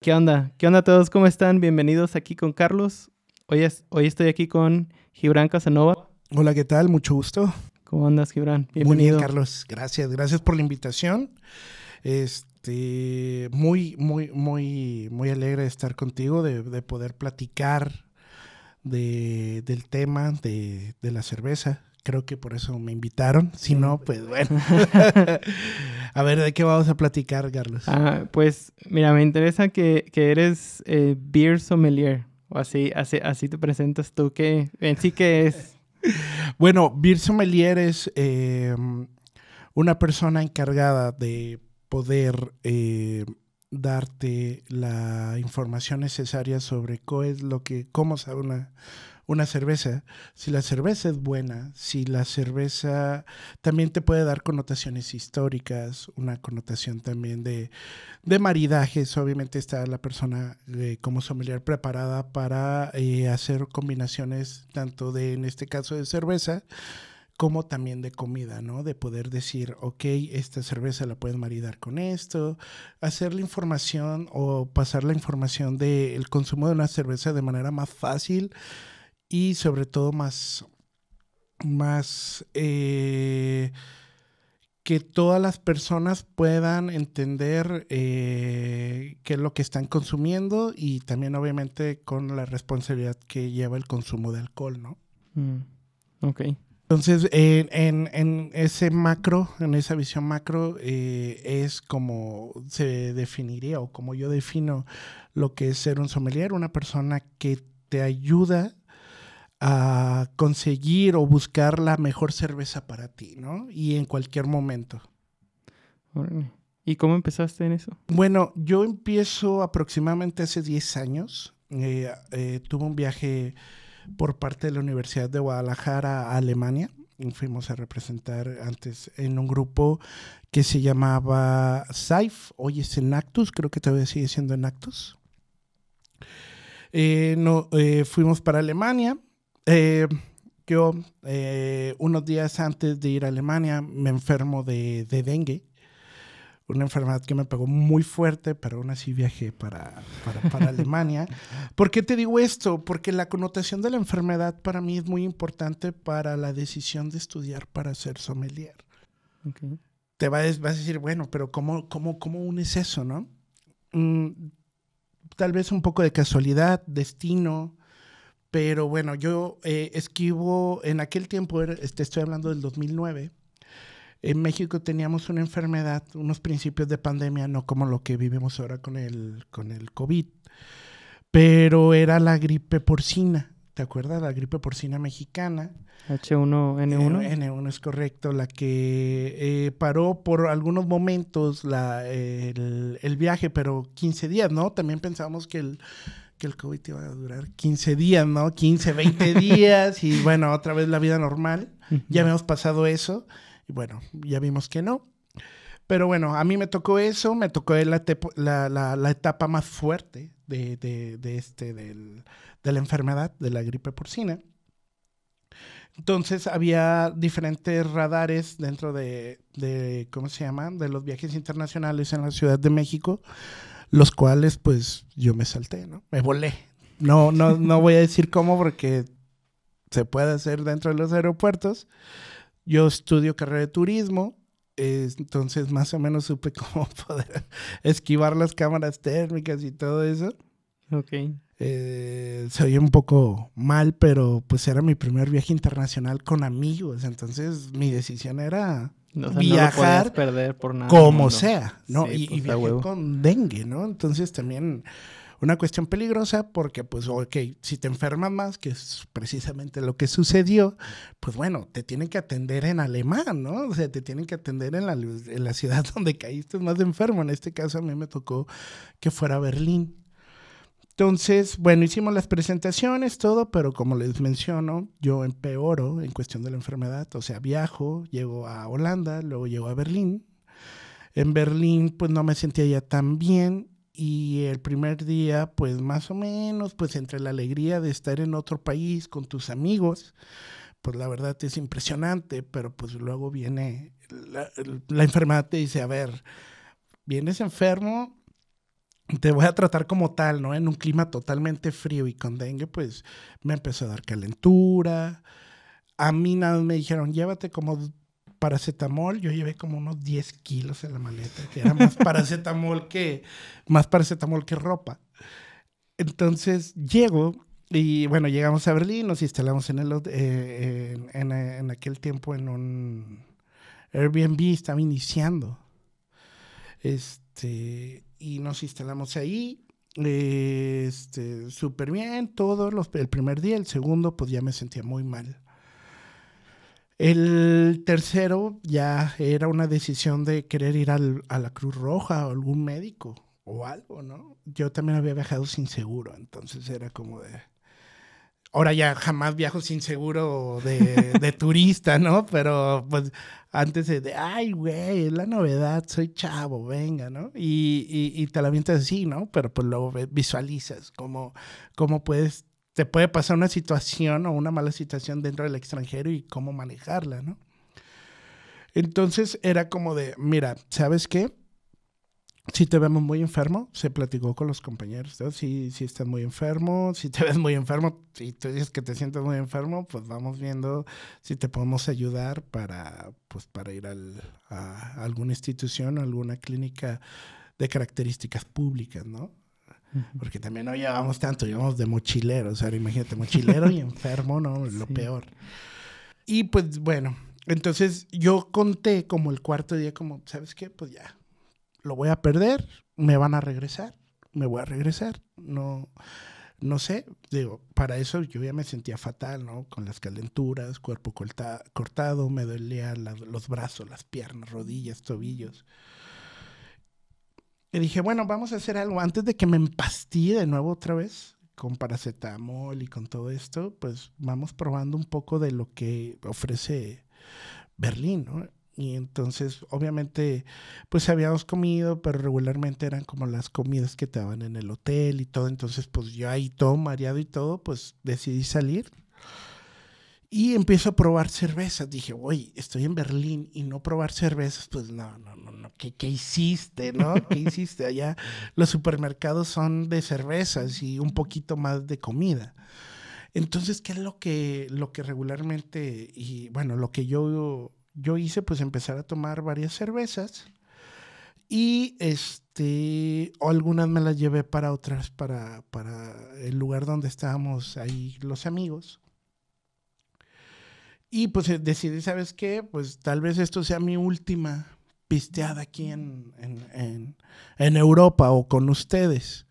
¿Qué onda? ¿Qué onda a todos? ¿Cómo están? Bienvenidos aquí con Carlos. Hoy, es, hoy estoy aquí con Gibran Casanova. Hola, ¿qué tal? Mucho gusto. ¿Cómo andas, Gibran? Bienvenido. Muy bien, Carlos. Gracias. Gracias por la invitación. Este, muy, muy, muy, muy alegre de estar contigo, de, de poder platicar de, del tema de, de la cerveza creo que por eso me invitaron. Si no, pues bueno. a ver, ¿de qué vamos a platicar, Carlos? Ah, pues mira, me interesa que, que eres eh, beer sommelier. O así, así, así te presentas tú. ¿Qué en sí qué es? bueno, beer sommelier es em, una persona encargada de poder eh, darte la información necesaria sobre qué es lo que, cómo sabe una una cerveza, si la cerveza es buena, si la cerveza también te puede dar connotaciones históricas, una connotación también de, de maridajes, obviamente está la persona eh, como sommelier preparada para eh, hacer combinaciones tanto de, en este caso, de cerveza, como también de comida, ¿no? De poder decir, ok, esta cerveza la puedes maridar con esto, hacer la información o pasar la información del consumo de una cerveza de manera más fácil y sobre todo más, más eh, que todas las personas puedan entender eh, qué es lo que están consumiendo y también obviamente con la responsabilidad que lleva el consumo de alcohol, ¿no? Mm, ok. Entonces, en, en, ese macro, en esa visión macro, eh, es como se definiría o como yo defino lo que es ser un sommelier, una persona que te ayuda a conseguir o buscar la mejor cerveza para ti, ¿no? Y en cualquier momento. ¿Y cómo empezaste en eso? Bueno, yo empiezo aproximadamente hace 10 años. Eh, eh, tuve un viaje por parte de la Universidad de Guadalajara a Alemania. Fuimos a representar antes en un grupo que se llamaba SAIF, hoy es en Actus, creo que todavía sigue siendo en Actus. Eh, no, fuimos para Alemania, eh, yo, eh, unos días antes de ir a Alemania, me enfermo de, dengue. Una enfermedad que me pegó muy fuerte, pero aún así viajé para, para, Alemania. ¿Por qué te digo esto? Porque la connotación de la enfermedad para mí es muy importante para la decisión de estudiar para ser sommelier. Te vas, vas, a decir, bueno, pero ¿cómo, cómo, cómo unes eso, no? Mm, tal vez un poco de casualidad, destino, pero bueno, yo eh, esquivo, en aquel tiempo, este, estoy hablando del 2009, en México teníamos una enfermedad, unos principios de pandemia, no como lo que vivimos ahora con el, con el COVID, pero era la gripe porcina. ¿Te acuerdas? La gripe porcina mexicana. H1N1. Eh, N1 es correcto, la que eh, paró por algunos momentos la, el, el, viaje, pero 15 días, ¿no? También pensábamos que el, que el COVID iba a durar 15 días, ¿no? 15, 20 días y bueno, otra vez la vida normal. Ya habíamos pasado eso y bueno, ya vimos que no. Pero bueno, a mí me tocó eso, me tocó la, la, la, etapa más fuerte de, de, de este, del, de la enfermedad, de la gripe porcina. Entonces había diferentes radares dentro de, de, ¿cómo se llama? De los viajes internacionales en la Ciudad de México los cuales pues yo me salté, ¿no? Me volé. No, no, no voy a decir cómo porque se puede hacer dentro de los aeropuertos. Yo estudio carrera de turismo, entonces más o menos supe cómo poder esquivar las cámaras térmicas y todo eso. Ok. Eh, se oye un poco mal, pero pues era mi primer viaje internacional con amigos, entonces mi decisión era viajar perder por nada como sea, ¿no? y, pues, viajar con dengue, ¿no? Entonces también una cuestión peligrosa porque, pues, ok, si te enfermas más, que es precisamente lo que sucedió, pues bueno, te tienen que atender en alemán, ¿no? O sea, te tienen que atender en la, en la ciudad donde caíste más enfermo. En este caso a mí me tocó que fuera Berlín. Entonces, bueno, hicimos las presentaciones, todo, pero como les menciono, yo empeoro en cuestión de la enfermedad, o sea, viajo, llego a Holanda, luego llego a Berlín. En Berlín, pues no me sentía ya tan bien y el primer día, pues más o menos, pues entre la alegría de estar en otro país con tus amigos, pues la verdad es impresionante, pero pues luego viene la, la enfermedad te dice, a ver, vienes enfermo, te voy a tratar como tal, ¿no? En un clima totalmente frío y con dengue, pues me empezó a dar calentura. A mí nada me dijeron, llévate como paracetamol. Yo llevé como unos 10 kilos en la maleta, que era más paracetamol que, más paracetamol que ropa. Entonces llego y bueno, llegamos a Berlín, nos instalamos en, el, eh, en, en, aquel tiempo en un Airbnb, estaba iniciando. Este, y nos instalamos ahí. Este, súper bien, todo. Los, el primer día, el segundo, pues ya me sentía muy mal. El tercero ya era una decisión de querer ir al, a la Cruz Roja o algún médico o algo, ¿no? Yo también había viajado sin seguro, entonces era como de... Ahora ya jamás viajo sin seguro de, turista, ¿no? Pero pues antes de, ay, güey, es la novedad, soy chavo, venga, ¿no? Y, y, y te la avientas así, ¿no? Pero pues luego visualizas cómo, cómo puedes, te puede pasar una situación o una mala situación dentro del extranjero y cómo manejarla, ¿no? Entonces era como de, mira, ¿sabes qué? Si te vemos muy enfermo, se platicó con los compañeros, Si, si estás muy enfermo, si te ves muy enfermo, si tú dices que te sientes muy enfermo, pues vamos viendo si te podemos ayudar para, pues, para ir al, a alguna institución, a alguna clínica de características públicas, ¿no? Porque también no llevamos tanto, llevamos de mochileros, sea, imagínate, mochilero y enfermo, ¿no? Lo peor. Y pues bueno, entonces yo conté como el cuarto día, como, ¿sabes qué? Pues ya, lo voy a perder, me van a regresar, me voy a regresar. No, no sé, digo, para eso yo ya me sentía fatal, ¿no? Con las calenturas, cuerpo cortado, me dolían los brazos, las piernas, rodillas, tobillos. Y dije, bueno, vamos a hacer algo antes de que me empastille de nuevo otra vez con paracetamol y con todo esto, pues vamos probando un poco de lo que ofrece Berlín, ¿no? Y entonces, obviamente, pues habíamos comido, pero regularmente eran como las comidas que te daban en el hotel y todo. Entonces, pues yo ahí todo mareado y todo, pues decidí salir. Y empiezo a probar cervezas. Dije, oye, estoy en Berlín y no probar cervezas, pues no, no, no, no. ¿Qué, qué hiciste, no? ¿Qué hiciste? Allá los supermercados son de cervezas y un poquito más de comida. Entonces, ¿qué es lo que, lo que regularmente, y bueno, lo que yo yo hice pues empezar a tomar varias cervezas y este algunas me las llevé para otras para, para el lugar donde estábamos ahí los amigos. Y pues eh, decidí sabes qué pues tal vez esto sea mi última pisteada aquí en, en, en, Europa o con ustedes.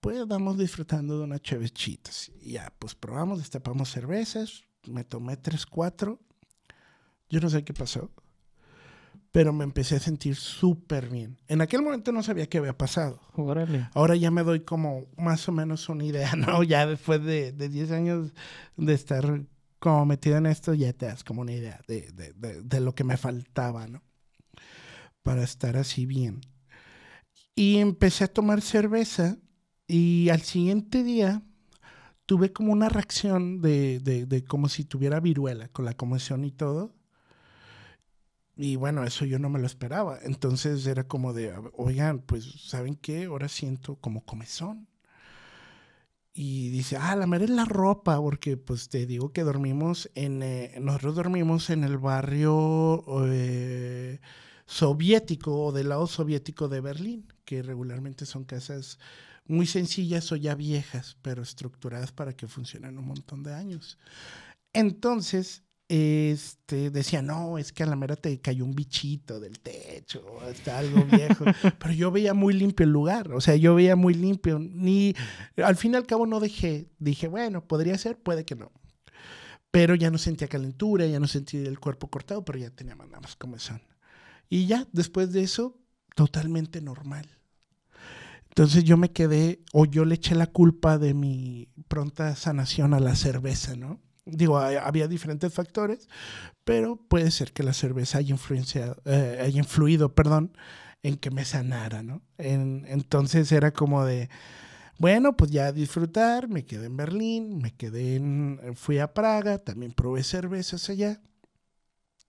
Pues vamos disfrutando de unas chevechitas y ya pues probamos destapamos cervezas me tomé tres cuatro yo no sé qué pasó, pero me empecé a sentir súper bien. En aquel momento no sabía qué había pasado. Ahora ya me doy como más o menos una idea, ¿no? Ya después de, de 10 años de estar como metido en esto, ya te das como una idea de, de, de lo que me faltaba, ¿no? Para estar así bien. Y empecé a tomar cerveza y al siguiente día tuve como una reacción de, como si tuviera viruela, con la conmoción y todo. Y bueno, eso yo no me lo esperaba. Entonces era como de, oigan, pues, ¿saben qué? Ahora siento como comezón. Y dice, ah, la mera es la ropa, porque pues te digo que dormimos en, eh, nosotros dormimos en el barrio eh, soviético o del lado soviético de Berlín, que regularmente son casas muy sencillas o ya viejas, pero estructuradas para que funcionen un montón de años. Entonces, este, decía, no, es que a la mera te cayó un bichito del techo, está algo viejo. Pero yo veía muy limpio el lugar, o sea, yo veía muy limpio. Ni, al fin y al cabo no dejé, dije, bueno, podría ser, puede que no. Pero ya no sentía calentura, ya no sentía el cuerpo cortado, pero ya tenía nada más comezón. Y ya, después de eso, totalmente normal. Entonces yo me quedé, o yo le eché la culpa de mi pronta sanación a la cerveza, ¿no? Digo, había diferentes factores, pero puede ser que la cerveza haya, influenciado, eh, haya influido perdón, en que me sanara, ¿no? entonces era como de, bueno, pues ya disfrutar, me quedé en Berlín, me quedé en, fui a Praga, también probé cervezas allá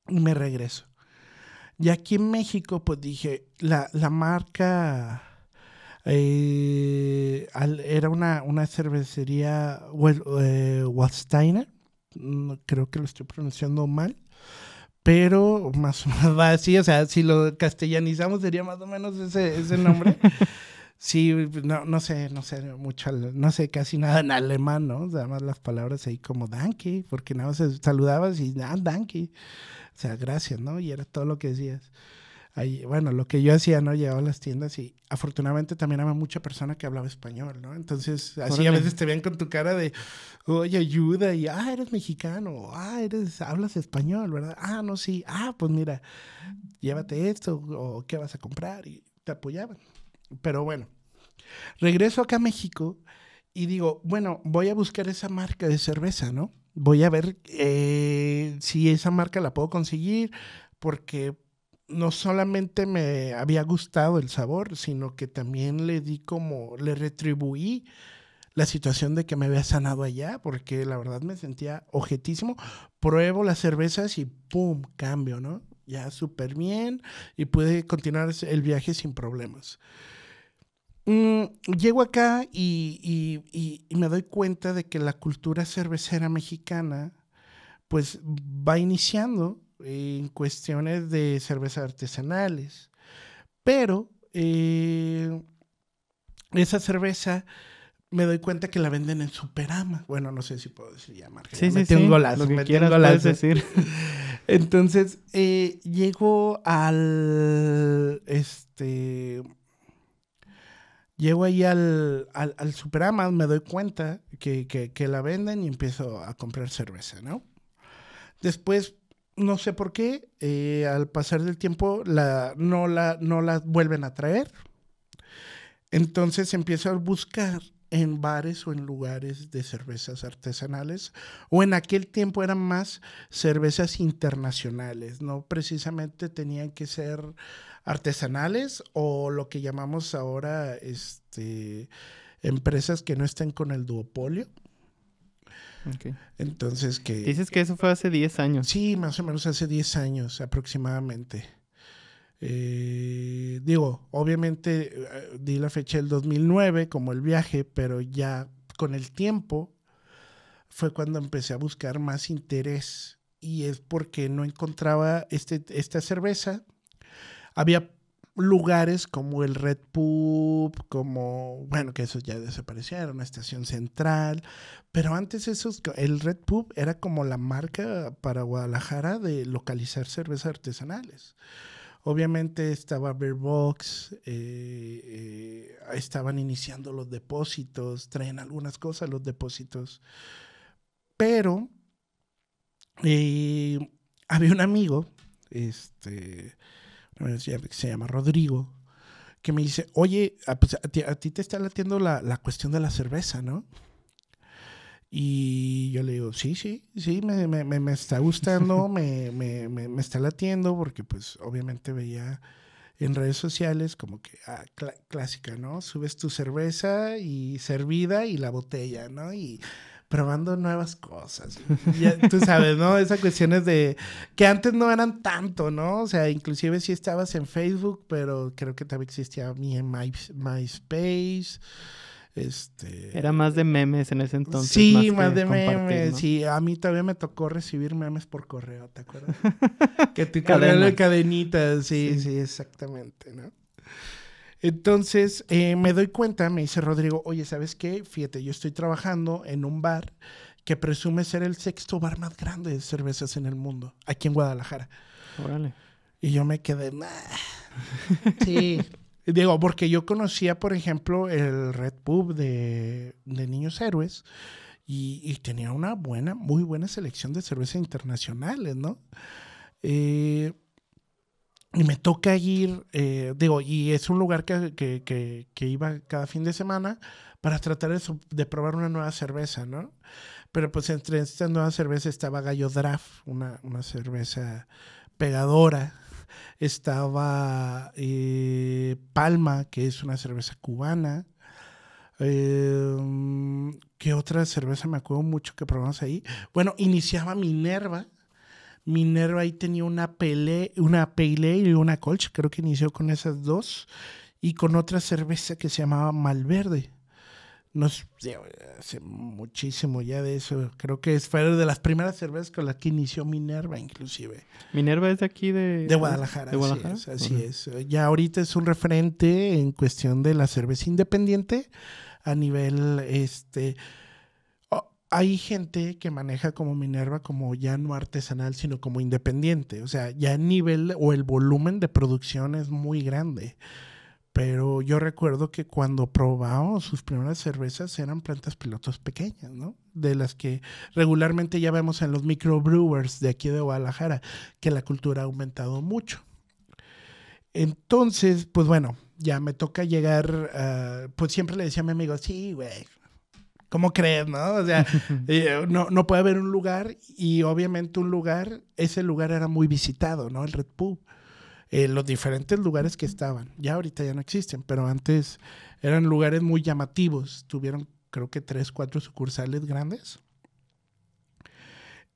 y me regreso. Y aquí en México, pues dije, la, la marca Eh, era una, una cervecería Wel- eh, Waldsteiner. Mm, Creo que lo estoy pronunciando mal. Pero más o menos va así. O sea, si lo castellanizamos sería más o menos ese, ese nombre. Sí, no, no sé, no sé mucho, no sé casi nada en alemán, ¿no? O sea, más las palabras ahí como danke, porque nada más saludabas y ah, danke. O sea, gracias, ¿no? Y era todo lo que decías. Ahí, bueno, lo que yo hacía, ¿no? Llegaba a las tiendas y afortunadamente también había mucha persona que hablaba español, ¿no? Entonces, así a veces te ven con tu cara de, oye, ayuda, y, ah, eres mexicano, ah, eres, hablas español, ¿verdad? Ah, no, sí, ah, pues mira, llévate esto, o qué vas a comprar, y te apoyaban. Pero bueno, regreso acá a México y digo, bueno, voy a buscar esa marca de cerveza, ¿no? Voy a ver eh, si esa marca la puedo conseguir, porque no solamente me había gustado el sabor, sino que también le di como, le retribuí la situación de que me había sanado allá, porque la verdad me sentía objetísimo. Pruebo las cervezas y ¡pum! Cambio, ¿no? Ya súper bien y pude continuar el viaje sin problemas. Mm, llego acá y, y- y- me doy cuenta de que la cultura cervecera mexicana pues va iniciando en cuestiones de cervezas artesanales. Pero eh, esa cerveza me doy cuenta que la venden en Superama. Bueno, no sé si puedo decir ya marca. Sí, ya sí, metí un golazo, Lo que metí un golazo. decir. Entonces, eh, llego al. Este. Llego ahí al, al, al Superama, me doy cuenta que, que- que la venden y empiezo a comprar cerveza, ¿no? Después, no sé por qué, eh, al pasar del tiempo la, no, la, no la vuelven a traer. Entonces empiezo a buscar en bares o en lugares de cervezas artesanales, o en aquel tiempo eran más cervezas internacionales, no precisamente tenían que ser artesanales o lo que llamamos ahora este, empresas que no estén con el duopolio. Entonces que... Dices que eso fue hace 10 años. Sí, más o menos hace 10 años aproximadamente. Eh, digo, obviamente eh, di la fecha del 2009 como el viaje, pero ya con el tiempo fue cuando empecé a buscar más interés y es porque no encontraba este, esta cerveza. Había lugares como el Red Pub, como, bueno, que esos ya desaparecieron, Estación Central, pero antes esos, el Red Pub era como la marca para Guadalajara de localizar cervezas artesanales. Obviamente estaba Beer Box, eh, eh, estaban iniciando los depósitos, traen algunas cosas los depósitos, pero eh, había un amigo, este, que se llama Rodrigo, que me dice, oye, a, pues, a ti, a ti te está latiendo la, la cuestión de la cerveza, ¿no? Y yo le digo, sí, sí, sí, me, me, me, me está gustando, me, me, está latiendo, porque pues obviamente veía en redes sociales como que ah, cl- clásica, ¿no? Subes tu cerveza y servida y la botella, ¿no? Y probando nuevas cosas. Ya, tú sabes, ¿no? Esas cuestiones de que antes no eran tanto, ¿no? O sea, inclusive si estabas en Facebook, pero creo que también existía mi en My, MySpace. Este Era más de memes en ese entonces. sí, más de memes. ¿no? Sí, a mí todavía me tocó recibir memes por correo, ¿te acuerdas? que tu Cadena. cadena de cadenitas, sí, Sí. sí, exactamente, ¿no? Entonces eh, me doy cuenta, me dice Rodrigo, oye, ¿sabes qué? Fíjate, yo estoy trabajando en un bar que presume ser el sexto bar más grande de cervezas en el mundo, aquí en Guadalajara. Órale. Y yo me quedé, "Nah". sí. Digo, porque yo conocía, por ejemplo, el Red Pub de, de Niños Héroes y, y tenía una buena, muy buena selección de cervezas internacionales, ¿no? Eh, y me toca ir, eh, digo, y es un lugar que, que- que- iba cada fin de semana para tratar de, probar una nueva cerveza, ¿no? Pero pues entre estas nuevas cervezas estaba Gallo Draft, una, una cerveza pegadora. Estaba eh, Palma, que es una cerveza cubana. Eh, ¿Qué otra cerveza me acuerdo mucho que probamos ahí? Bueno, iniciaba Minerva. Minerva ahí tenía una pele, una Pale Ale y una Colch, creo que inició con esas dos. y con otra cerveza que se llamaba Malverde. No sé, hace muchísimo ya de eso. Creo que fue de las primeras cervezas con las que inició Minerva, inclusive. Minerva es de aquí de... De Guadalajara. De Guadalajara. Así, es, Ya ahorita es un referente en cuestión de la cerveza independiente a nivel, este... hay gente que maneja como Minerva como ya no artesanal, sino como independiente. O sea, ya el nivel o el volumen de producción es muy grande. Pero yo recuerdo que cuando probamos sus primeras cervezas eran plantas pilotos pequeñas, ¿no? De las que regularmente ya vemos en los microbrewers de aquí de Guadalajara, que la cultura ha aumentado mucho. Entonces, pues bueno, ya me toca llegar, pues siempre le decía a mi amigo, sí, güey, ¿cómo crees, no? O sea, eh, no, no puede haber un lugar y obviamente un lugar, ese lugar era muy visitado, ¿no? El Red Pub. Eh, los diferentes lugares que estaban. Ya ahorita ya no existen, pero antes eran lugares muy llamativos. Tuvieron creo que tres, cuatro sucursales grandes.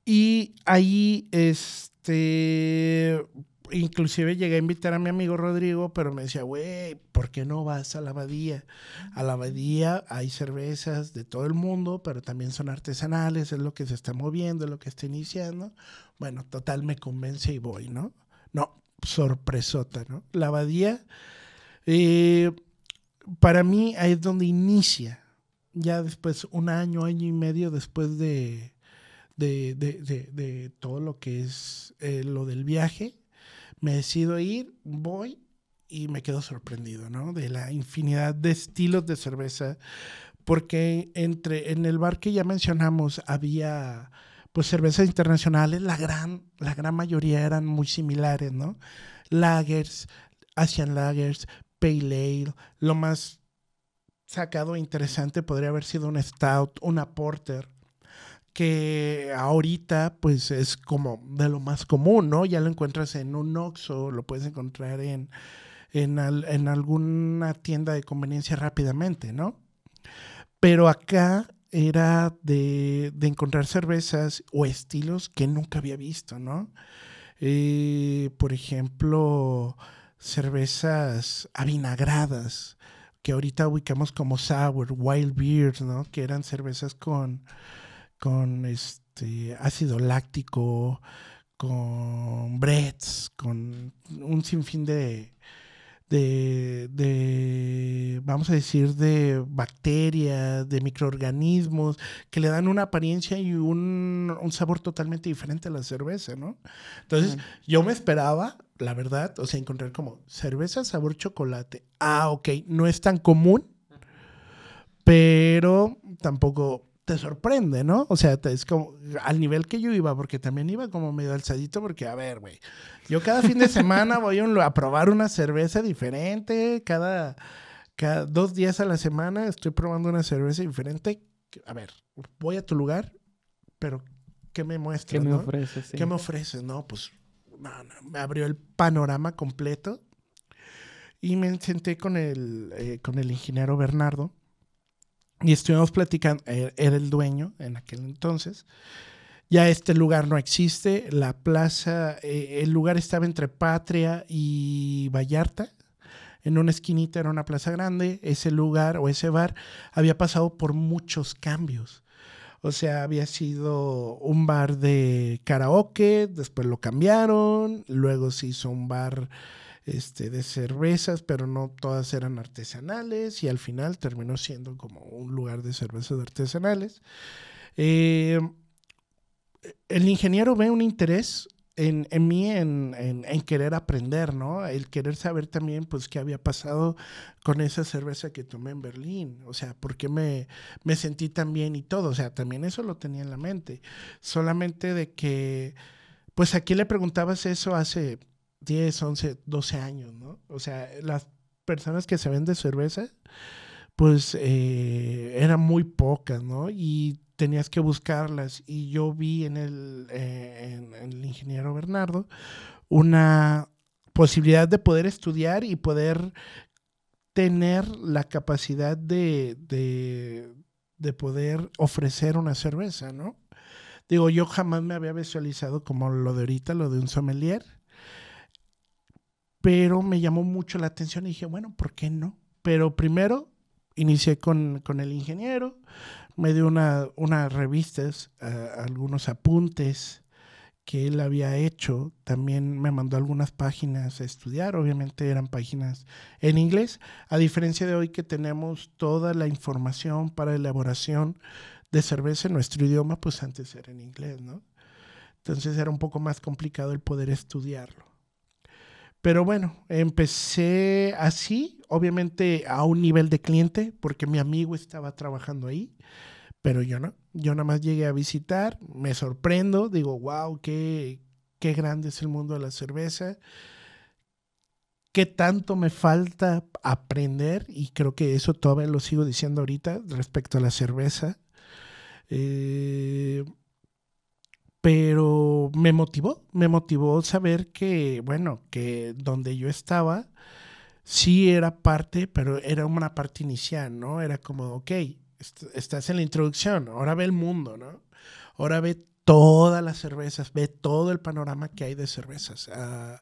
Y ahí, este, inclusive llegué a invitar a mi amigo Rodrigo, pero me decía, güey, ¿por qué no vas a la abadía? A la abadía hay cervezas de todo el mundo, pero también son artesanales, es lo que se está moviendo, es lo que está iniciando. Bueno, total, me convence y voy, ¿no? No, sorpresota, ¿no? La abadía, eh, para mí ahí es donde inicia, ya después, un año, año y medio después de, de, todo lo que es eh, lo del viaje, me decido ir, voy y me quedo sorprendido, ¿no? De la infinidad de estilos de cerveza, porque entre, en el bar que ya mencionamos había pues cervezas internacionales, la gran, la gran mayoría eran muy similares, ¿no? Lagers, Asian Lagers, Pale Ale, lo más sacado e interesante podría haber sido un Stout, una Porter, que ahorita pues es como de lo más común, ¿no? Ya lo encuentras en un Oxxo, lo puedes encontrar en, en, alguna tienda de conveniencia rápidamente, ¿no? Pero acá era de, encontrar cervezas o estilos que nunca había visto, ¿no? Eh, por ejemplo, cervezas avinagradas, que ahorita ubicamos como sour, wild beer, ¿no? Que eran cervezas con, con este ácido láctico, con breads, con un sinfín de, de, vamos a decir, de bacterias, de microorganismos, que le dan una apariencia y un, sabor totalmente diferente a la cerveza, ¿no? Entonces, yo me esperaba, la verdad, o sea, encontrar como cerveza sabor chocolate. Ah, ok, no es tan común, pero tampoco te sorprende, ¿no? O sea, es como al nivel que yo iba, porque también iba como medio alzadito, porque a ver, güey, yo cada fin de semana voy a, probar una cerveza diferente, cada, cada dos días a la semana estoy probando una cerveza diferente. A ver, voy a tu lugar, pero ¿qué me muestras? ¿Qué me ofreces? ¿Qué me ofreces? No, pues me abrió el panorama completo y me senté con el, eh, con el ingeniero Bernardo y estuvimos platicando, era el dueño en aquel entonces. Ya este lugar no existe, la plaza, eh, el lugar estaba entre Patria y Vallarta. En una esquinita era una plaza grande. Ese lugar o ese bar había pasado por muchos cambios. O sea, había sido un bar de karaoke, después lo cambiaron, luego se hizo un bar este, de cervezas, pero no todas eran artesanales y al final terminó siendo como un lugar de cervezas artesanales. Eh, el ingeniero ve un interés en, en mí en, en, querer aprender, ¿no? El querer saber también, pues, qué había pasado con esa cerveza que tomé en Berlín. O sea, por qué me, me sentí tan bien y todo. O sea, también eso lo tenía en la mente. Solamente de que, pues, aquí le preguntabas eso hace 10, 11, 12 años, ¿no? O sea, las personas que se ven de cerveza, pues eh, eran muy pocas, ¿no? Y tenías que buscarlas. Y yo vi en el, eh, en, el ingeniero Bernardo una posibilidad de poder estudiar y poder tener la capacidad de, de, de poder ofrecer una cerveza, ¿no? Digo, yo jamás me había visualizado como lo de ahorita, lo de un sommelier pero me llamó mucho la atención y dije, bueno, ¿por qué no? Pero primero inicié con, el ingeniero, me dio una, unas revistas, algunos apuntes que él había hecho. También me mandó algunas páginas a estudiar, obviamente eran páginas en inglés, a diferencia de hoy que tenemos toda la información para elaboración de cerveza en nuestro idioma, pues antes era en inglés, ¿no? Entonces era un poco más complicado el poder estudiarlo. Pero bueno, empecé así, obviamente a un nivel de cliente, porque mi amigo estaba trabajando ahí, pero yo no. Yo nada más llegué a visitar, me sorprendo, digo, wow, qué, qué grande es el mundo de la cerveza, qué tanto me falta aprender, y creo que eso todavía lo sigo diciendo ahorita respecto a la cerveza. Eh, pero me motivó, me motivó saber que, bueno, que donde yo estaba sí era parte, pero era una parte inicial, ¿no? Era como, ok, estás en la introducción, ahora ve el mundo, ¿no? Ahora ve todas las cervezas, ve todo el panorama que hay de cervezas. Ah,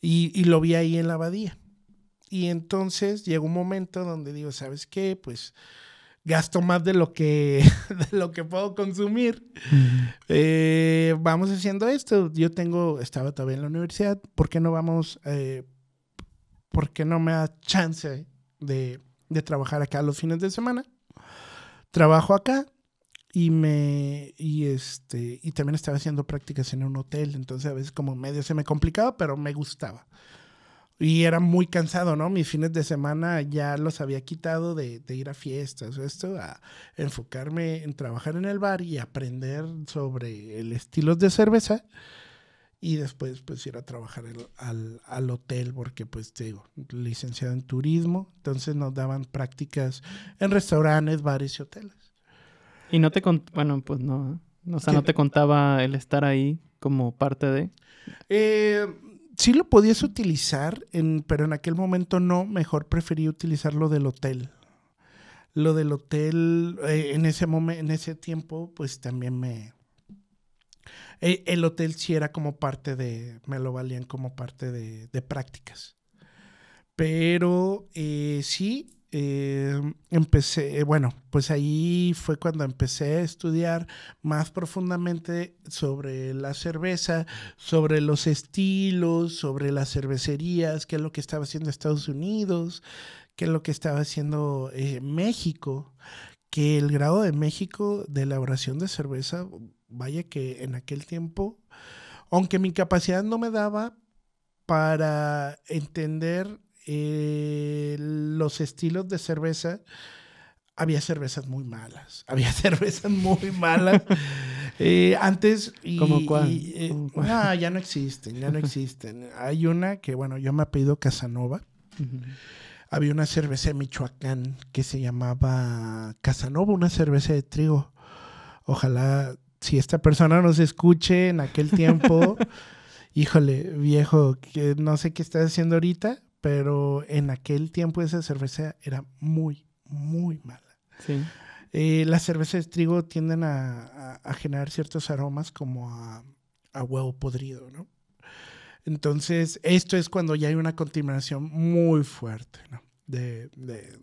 y, y, lo vi ahí en la abadía. Y entonces llegó un momento donde digo, ¿sabes qué? Pues gasto más de lo que, de lo que puedo consumir. Eh, vamos haciendo esto. Yo tengo, estaba todavía en la universidad, ¿por qué no vamos, eh, por qué no me da chance de, de, trabajar acá los fines de semana? Trabajo acá y me, y este, y también estaba haciendo prácticas en un hotel, entonces a veces como medio se me complicaba, pero me gustaba. Y era muy cansado, ¿no? Mis fines de semana ya los había quitado de, ir a fiestas o esto, a enfocarme en trabajar en el bar y aprender sobre el estilo de cerveza. Y después, pues, ir a trabajar al, al, hotel, porque, pues, te digo, licenciado en turismo. Entonces nos daban prácticas en restaurantes, bares y hoteles. Y no te, bueno, pues no, o sea, no te contaba el estar ahí como parte de... Eh, sí lo podías utilizar, pero en aquel momento no. Mejor preferí utilizar lo del hotel. Lo del hotel, eh, en, ese momento, en ese tiempo, pues también me... Eh, el hotel sí era como parte de, me lo valían como parte de, de prácticas. Pero eh, sí, eh, empecé, bueno, pues ahí fue cuando empecé a estudiar más profundamente sobre la cerveza, sobre los estilos, sobre las cervecerías, qué es lo que estaba haciendo Estados Unidos, qué es lo que estaba haciendo eh, México, que el grado de México de elaboración de cerveza, vaya que en aquel tiempo, aunque mi capacidad no me daba para entender eh, los estilos de cerveza, había cervezas muy malas. Había cervezas muy malas. Eh, antes. Y, ¿Cómo cuál? Eh, ya no existen, ya no existen. Hay una que, bueno, yo me he pedido Casanova. Había una cerveza de Michoacán que se llamaba Casanova, una cerveza de trigo. Ojalá, si esta persona nos escuche en aquel tiempo, híjole, viejo, que no sé qué estás haciendo ahorita, pero en aquel tiempo esa cerveza era muy, muy mala. Sí. Eh, las cervezas de trigo tienden a, generar ciertos aromas como a, huevo podrido, ¿no? Entonces, esto es cuando ya hay una contaminación muy fuerte, ¿no? De, de,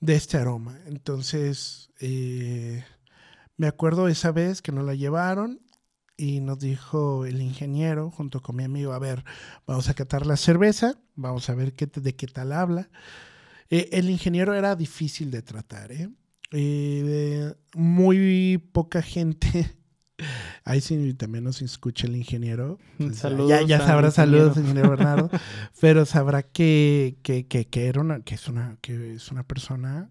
de, este aroma. Entonces, eh, me acuerdo esa vez que nos la llevaron y nos dijo el ingeniero junto con mi amigo, a ver, vamos a catar la cerveza, vamos a ver qué, de qué tal habla. Eh, el ingeniero era difícil de tratar, ¿eh? eh muy poca gente. Ahí sí también nos escucha el ingeniero. Pues, ya, ya sabrá, saludos, ingeniero Bernardo. pero sabrá que, que, que, que, era una, que, es una, que es una persona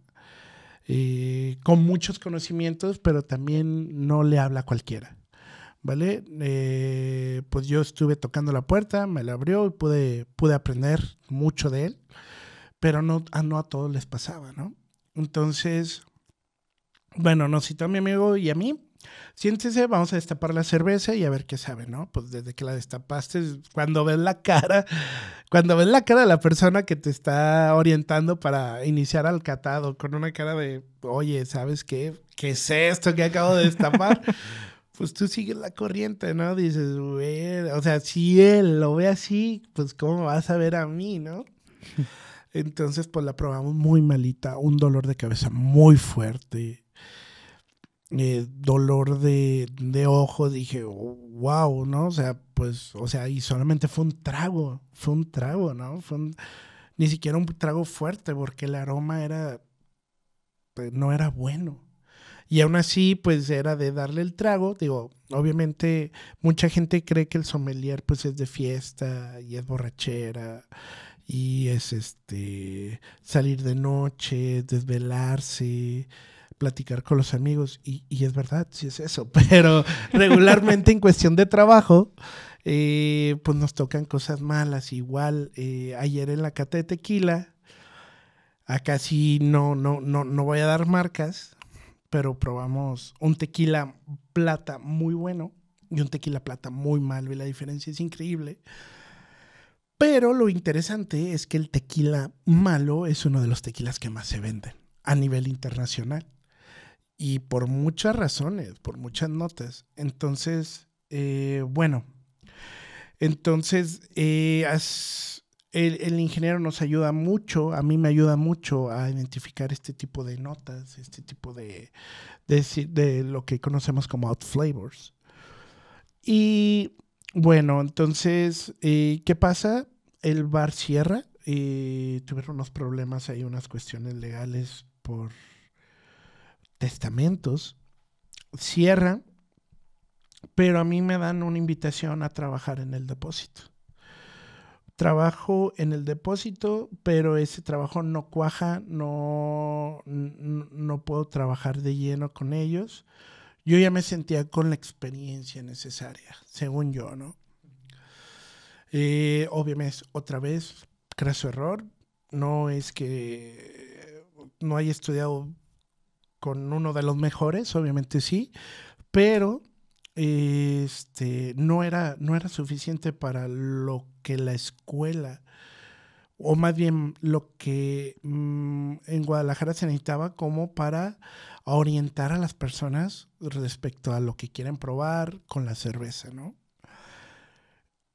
eh, con muchos conocimientos, pero también no le habla a cualquiera. ¿Vale? Eh, pues yo estuve tocando la puerta, me la abrió y pude, pude aprender mucho de él, pero no, a, no a todos les pasaba, ¿no? Entonces, bueno, nos citó a mi amigo y a mí. Siéntese, vamos a destapar la cerveza y a ver qué sabe, ¿no? Pues desde que la destapaste, cuando ves la cara, cuando ves la cara de la persona que te está orientando para iniciar al catado, con una cara de, oye, ¿sabes qué? ¿Qué es esto que acabo de destapar? pues tú sigues la corriente, ¿no? Dices, "Güey", o sea, si él lo ve así, pues cómo vas a ver a mí, ¿no? Entonces, pues la probamos muy malita, un dolor de cabeza muy fuerte, eh, dolor de, de ojo, dije, wow, ¿no? O sea, pues, o sea, y solamente fue un trago, fue un trago, ¿no? Fue un- ni siquiera un trago fuerte, porque el aroma era, pues, no era bueno. Y aún así, pues era de darle el trago. Digo, obviamente mucha gente cree que el sommelier pues es de fiesta y es borrachera y es este salir de noche, desvelarse, platicar con los amigos. Y, y es verdad, sí es eso. Pero regularmente en cuestión de trabajo, eh, pues nos tocan cosas malas. Igual eh, ayer en la cata de tequila, acá sí no, no, no, no voy a dar marcas pero probamos un tequila plata muy bueno y un tequila plata muy malo y la diferencia es increíble. Pero lo interesante es que el tequila malo es uno de los tequilas que más se venden a nivel internacional. Y por muchas razones, por muchas notas. Entonces, eh, bueno, entonces eh, as- el, ingeniero nos ayuda mucho, a mí me ayuda mucho a identificar este tipo de notas, este tipo de, de, lo que conocemos como out flavors. Y bueno, entonces, eh, ¿qué pasa? El bar cierra, eh, tuvieron unos problemas ahí, unas cuestiones legales por testamentos, cierra, pero a mí me dan una invitación a trabajar en el depósito trabajo en el depósito, pero ese trabajo no cuaja, no, no puedo trabajar de lleno con ellos. Yo ya me sentía con la experiencia necesaria, según yo, ¿no? Eh, obviamente, otra vez, craso error. No es que no haya estudiado con uno de los mejores, obviamente sí, pero este, no, era, no era suficiente para lo que la escuela, o más bien lo que mm, en Guadalajara se necesitaba como para orientar a las personas respecto a lo que quieren probar con la cerveza, ¿no?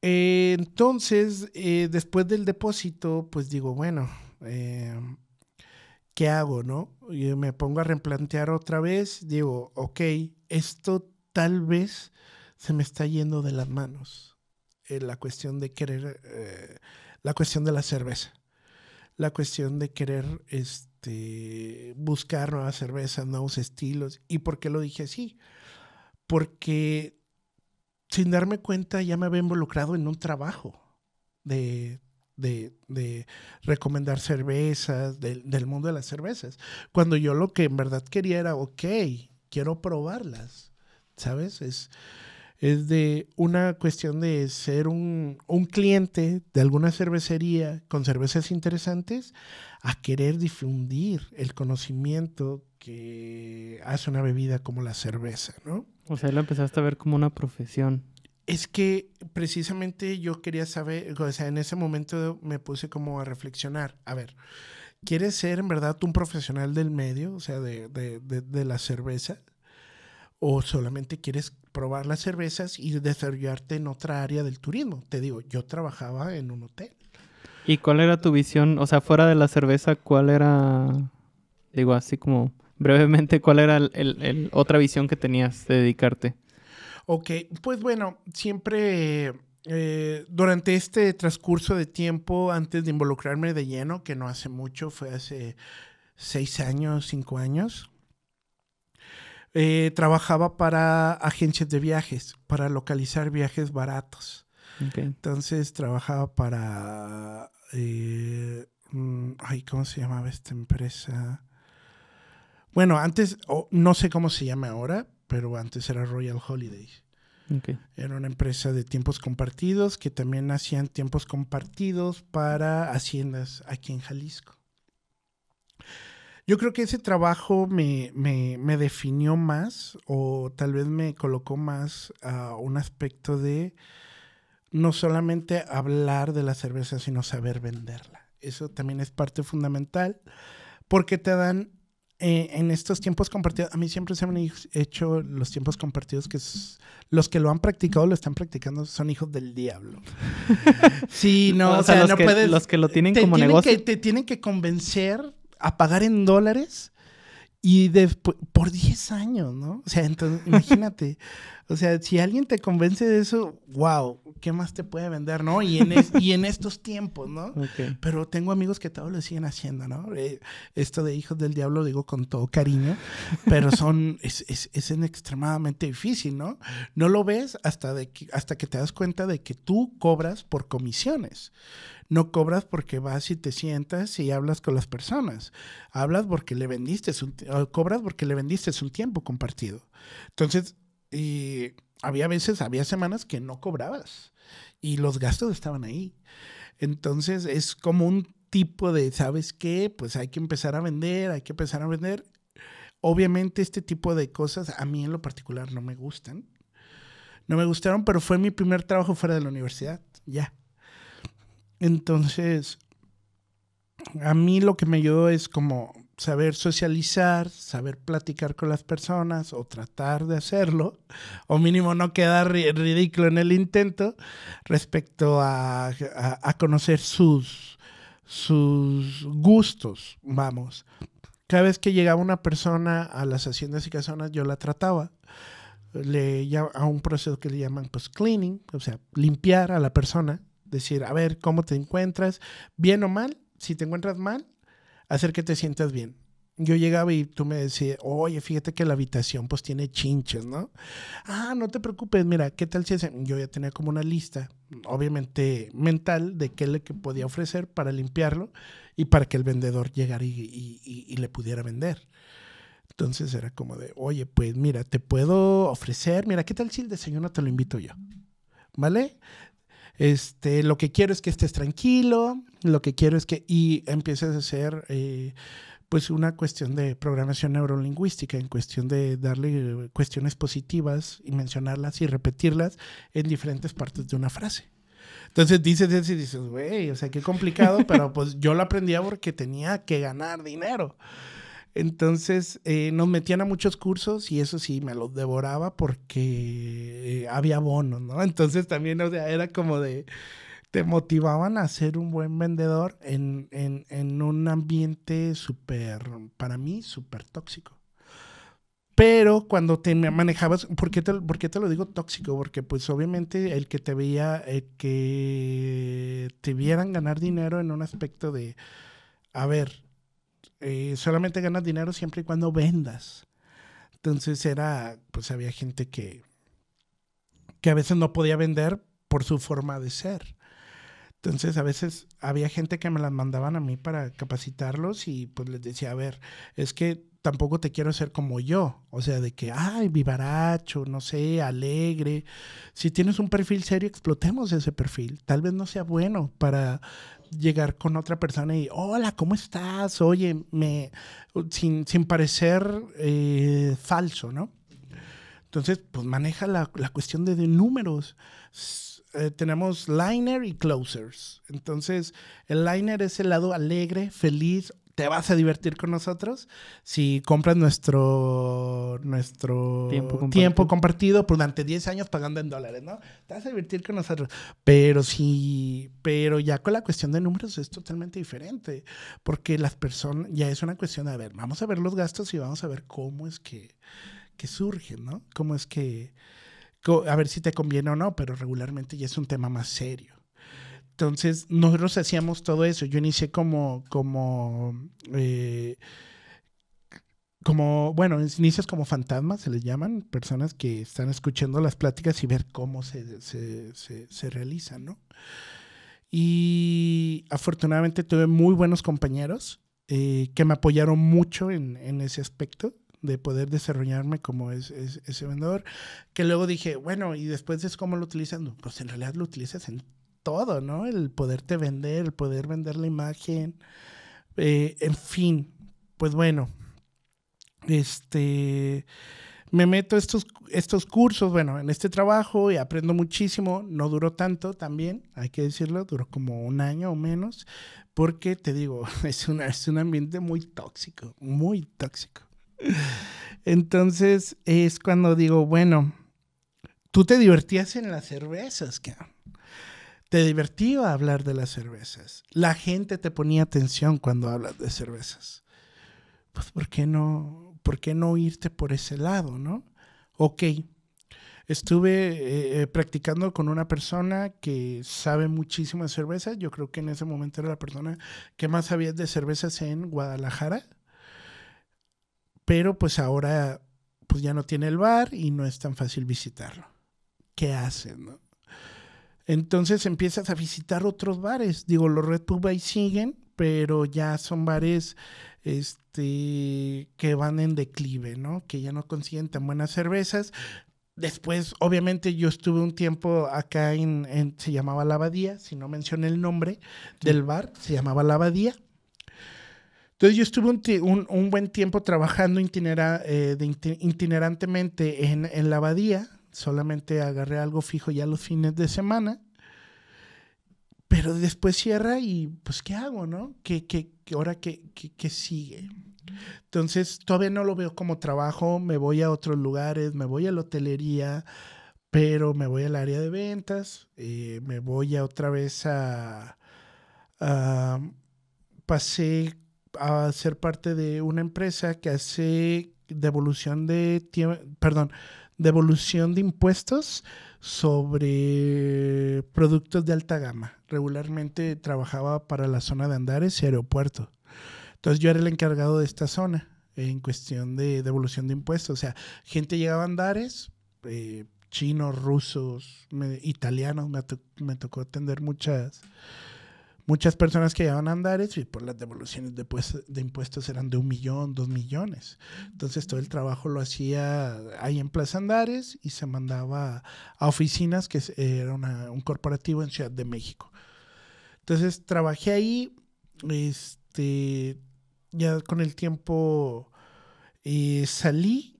Entonces, eh, después del depósito, pues digo, bueno, eh, ¿qué hago, no? Me pongo a replantear otra vez, digo, ok, esto tal vez se me está yendo de las manos. eh, la cuestión de querer, eh, la cuestión de la cerveza, la cuestión de querer este, buscar nuevas cervezas, nuevos estilos. ¿Y por qué lo dije así? Porque sin darme cuenta ya me había involucrado en un trabajo de, de, de recomendar cervezas, del, del mundo de las cervezas. Cuando yo lo que en verdad quería era, ok, quiero probarlas, ¿sabes? Es, es de una cuestión de ser un, un cliente de alguna cervecería con cervezas interesantes a querer difundir el conocimiento que hace una bebida como la cerveza, ¿no? O sea, lo empezaste a ver como una profesión. Es que precisamente yo quería saber, o sea, en ese momento me puse como a reflexionar, a ver, ¿quieres ser en verdad un profesional del medio, o sea, de, de, de, de la cerveza? ¿O solamente quieres probar las cervezas y desarrollarte en otra área del turismo? Te digo, yo trabajaba en un hotel. ¿Y cuál era tu visión? O sea, fuera de la cerveza, ¿cuál era, digo, así como brevemente, cuál era el, el- el otra visión que tenías de dedicarte? Ok, pues bueno, siempre eh, durante este transcurso de tiempo, antes de involucrarme de lleno, que no hace mucho, fue hace seis años, cinco años, eh, trabajaba para agencias de viajes, para localizar viajes baratos. Entonces trabajaba para... eh, mm, ay, ¿cómo se llamaba esta empresa? Bueno, antes, no sé cómo se llama ahora, pero antes era Royal Holidays. Era una empresa de tiempos compartidos que también hacían tiempos compartidos para haciendas aquí en Jalisco. Yo creo que ese trabajo me, me- me definió más o tal vez me colocó más a un aspecto de no solamente hablar de la cerveza, sino saber venderla. Eso también es parte fundamental porque te dan eh, en estos tiempos compartidos, a mí siempre se me han hecho los tiempos compartidos que los que lo han practicado, lo están practicando, son hijos del diablo. sí, no, o, sea, los no que, puedes. Los que lo tienen como tienen negocio. Que, te tienen que convencer a pagar en dólares y después, por 10 años, ¿no? O sea, entonces, imagínate. o sea, si alguien te convence de eso, wow, ¿qué más te puede vender, no? Y en, y en estos tiempos, ¿no? Pero tengo amigos que todo lo siguen haciendo, ¿no? Eh, esto de hijos del diablo digo con todo cariño, pero son, es, es, es extremadamente difícil, ¿no? No lo ves hasta, de que, hasta que te das cuenta de que tú cobras por comisiones. No cobras porque vas y te sientas y hablas con las personas. Hablas porque le vendiste, un, cobras porque le vendiste un tiempo compartido. Entonces, y había veces, había semanas que no cobrabas y los gastos estaban ahí. Entonces, es como un tipo de, ¿sabes qué? Pues hay que empezar a vender, hay que empezar a vender. Obviamente este tipo de cosas a mí en lo particular no me gustan. No me gustaron, pero fue mi primer trabajo fuera de la universidad, ya. Entonces, a mí lo que me ayudó es como saber socializar, saber platicar con las personas o tratar de hacerlo, o mínimo no quedar ridículo en el intento respecto a, conocer sus, sus gustos, vamos. Cada vez que llegaba una persona a las haciendas y casonas, yo la trataba. Le a un proceso que le llaman pues cleaning, o sea, limpiar a la persona decir, a ver, ¿cómo te encuentras? ¿Bien o mal? Si te encuentras mal, hacer que te sientas bien. Yo llegaba y tú me decías, oye, fíjate que la habitación pues tiene chinches, ¿no? Ah, no te preocupes, mira, ¿qué tal si es? Yo ya tenía como una lista, obviamente mental, de qué le podía ofrecer para limpiarlo y para que el vendedor llegara y, y le pudiera vender. Entonces era como de, oye, pues mira, te puedo ofrecer, mira, ¿qué tal si el desayuno te lo invito yo? ¿Vale? Este, lo que quiero es que estés tranquilo, lo que quiero es que, y empieces a hacer, eh, pues una cuestión de programación neurolingüística, en cuestión de darle cuestiones positivas y mencionarlas y repetirlas en diferentes partes de una frase. Entonces dices eso y dices, güey, o sea, qué complicado, pero pues yo lo aprendía porque tenía que ganar dinero. Entonces eh, nos metían a muchos cursos y eso sí, me los devoraba porque eh, había bonos, ¿no? Entonces también, o sea, era como de, te motivaban a ser un buen vendedor en, en, en un ambiente súper, para mí, súper tóxico. Pero cuando te manejabas, ¿por qué, te, ¿por qué, te, lo digo tóxico? Porque pues obviamente el que te veía, el que te vieran ganar dinero en un aspecto de, a ver, eh, solamente ganas dinero siempre y cuando vendas. Entonces era, pues había gente que, que a veces no podía vender por su forma de ser. Entonces a veces había gente que me las mandaban a mí para capacitarlos y pues les decía, a ver, es que tampoco te quiero ser como yo, o sea, de que, ay, vivaracho, no sé, alegre. Si tienes un perfil serio, explotemos ese perfil. Tal vez no sea bueno para llegar con otra persona y, hola, ¿cómo estás? Oye, me, sin, sin parecer eh, falso, ¿no? Entonces, pues maneja la, la cuestión de, números. Eh, tenemos liner y closers. Entonces, el liner es el lado alegre, feliz, te vas a divertir con nosotros si compras nuestro, nuestro tiempo compartido. durante 10 años pagando en dólares, ¿no? Te vas a divertir con nosotros. Pero sí, pero ya con la cuestión de números es totalmente diferente, porque las personas, ya es una cuestión de, a ver, vamos a ver los gastos y vamos a ver cómo es que, que surgen, ¿no? Cómo es que, a ver si te conviene o no, pero regularmente ya es un tema más serio. Entonces, nosotros hacíamos todo eso. Yo inicié como, como, eh, como, bueno, inicios como fantasmas, se les llaman, personas que están escuchando las pláticas y ver cómo se, se, realizan, ¿no? Y afortunadamente tuve muy buenos compañeros eh, que me apoyaron mucho en, ese aspecto de poder desarrollarme como es, ese vendedor, que luego dije, bueno, y después es cómo lo utilizan, pues en realidad lo utilizas en todo, ¿no? El poderte vender, el poder vender la imagen, eh, en fin, pues bueno, este, me meto estos, estos cursos, bueno, en este trabajo y aprendo muchísimo, no duró tanto también, hay que decirlo, duró como un año o menos, porque te digo, es, una, es un ambiente muy tóxico, muy tóxico. Entonces es cuando digo, bueno, tú te divertías en las cervezas, cabrón. Te divertía hablar de las cervezas. La gente te ponía atención cuando hablas de cervezas. Pues, ¿por qué no, por qué no irte por ese lado, no? Ok, Estuve eh, eh, practicando con una persona que sabe muchísimo de cerveza. Yo creo que en ese momento era la persona que más sabía de cervezas en Guadalajara. Pero pues ahora pues ya no tiene el bar y no es tan fácil visitarlo. ¿Qué hacen? No? Entonces empiezas a visitar otros bares. Digo, los Red Pub ahí siguen, pero ya son bares este, que van en declive, ¿no? Que ya no consiguen tan buenas cervezas. Después, obviamente, yo estuve un tiempo acá en, se llamaba La Abadía, si no mencioné el nombre del bar, se llamaba La Abadía. Entonces yo estuve un, buen tiempo trabajando itinera, eh, itinerantemente en, en, la abadía, solamente agarré algo fijo ya los fines de semana, pero después cierra y pues ¿qué hago, no? ¿Qué, qué, qué ahora qué, qué sigue? Entonces, todavía no lo veo como trabajo, me voy a otros lugares, me voy a la hotelería, pero me voy al área de ventas, eh, me voy a otra vez a, pasé a ser parte de una empresa que hace devolución de perdón, devolución de impuestos sobre productos de alta gama. Regularmente trabajaba para la zona de Andares y aeropuerto. Entonces yo era el encargado de esta zona en cuestión de devolución de impuestos. O sea, gente llegaba a Andares, eh, chinos, rusos, italianos, me, tocó atender muchas, muchas personas que llegaban a Andares y por las devoluciones de, de, impuestos eran de un millón, dos millones. Entonces todo el trabajo lo hacía ahí en Plaza Andares y se mandaba a oficinas, que era un corporativo en Ciudad de México. Entonces trabajé ahí, este, ya con el tiempo eh, salí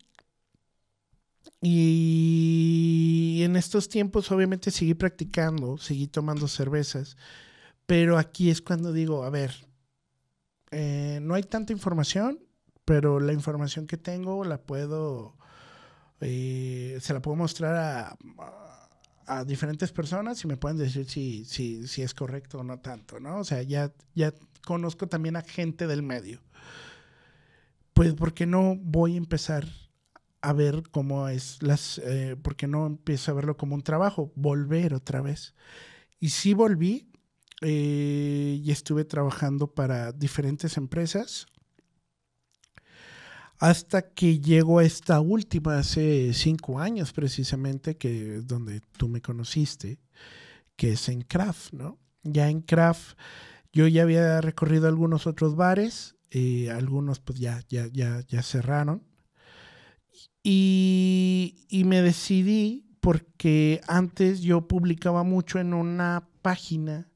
y en estos tiempos obviamente seguí practicando, seguí tomando cervezas, pero aquí es cuando digo, a ver, eh, no hay tanta información, pero la información que tengo la puedo, eh, se la puedo mostrar a, a, diferentes personas y me pueden decir si, si, si es correcto o no tanto, ¿no? O sea, ya, ya conozco también a gente del medio. Pues, ¿por qué no voy a empezar a ver cómo es las, eh, ¿por qué no empiezo a verlo como un trabajo? Volver otra vez. Y sí volví eh, y estuve trabajando para diferentes empresas hasta que llego a esta última hace cinco años precisamente, que es donde tú me conociste, que es en Craft, ¿no? Ya en Craft yo ya había recorrido algunos otros bares, eh, algunos pues ya, ya, ya, ya cerraron. Y, y, me decidí porque antes yo publicaba mucho en una página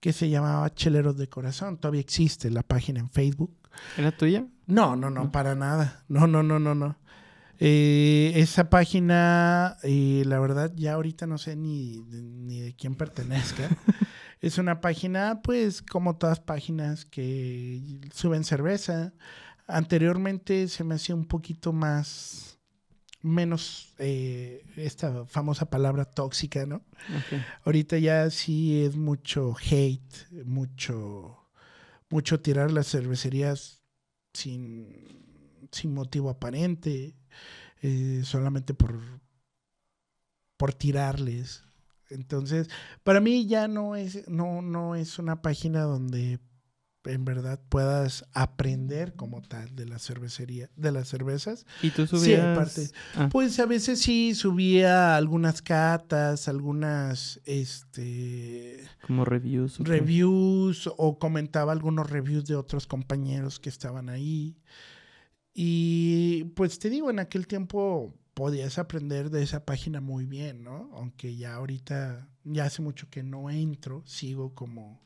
que se llamaba Cheleros de Corazón. Todavía existe la página en Facebook. ¿Era tuya? No, no, no, para nada. No, no, no, no, no. Eh, esa página, eh, la verdad, ya ahorita no sé ni, ni de quién pertenezca. Es una página, pues, como todas páginas que suben cerveza. Anteriormente se me hacía un poquito más, menos eh, esta famosa palabra tóxica, ¿no? Ahorita ya sí es mucho hate, mucho, mucho tirar las cervecerías sin, sin motivo aparente, eh, solamente por, por tirarles. Entonces, para mí ya no es, no, no es una página donde en verdad puedas aprender como tal de la cervecería, de las cervezas. ¿Y tú subías? Ah. Pues a veces sí subía algunas catas, algunas, este... Como reviews. Reviews o comentaba algunos reviews de otros compañeros que estaban ahí. Y pues te digo, en aquel tiempo podías aprender de esa página muy bien, ¿no? Aunque ya ahorita, ya hace mucho que no entro, sigo como,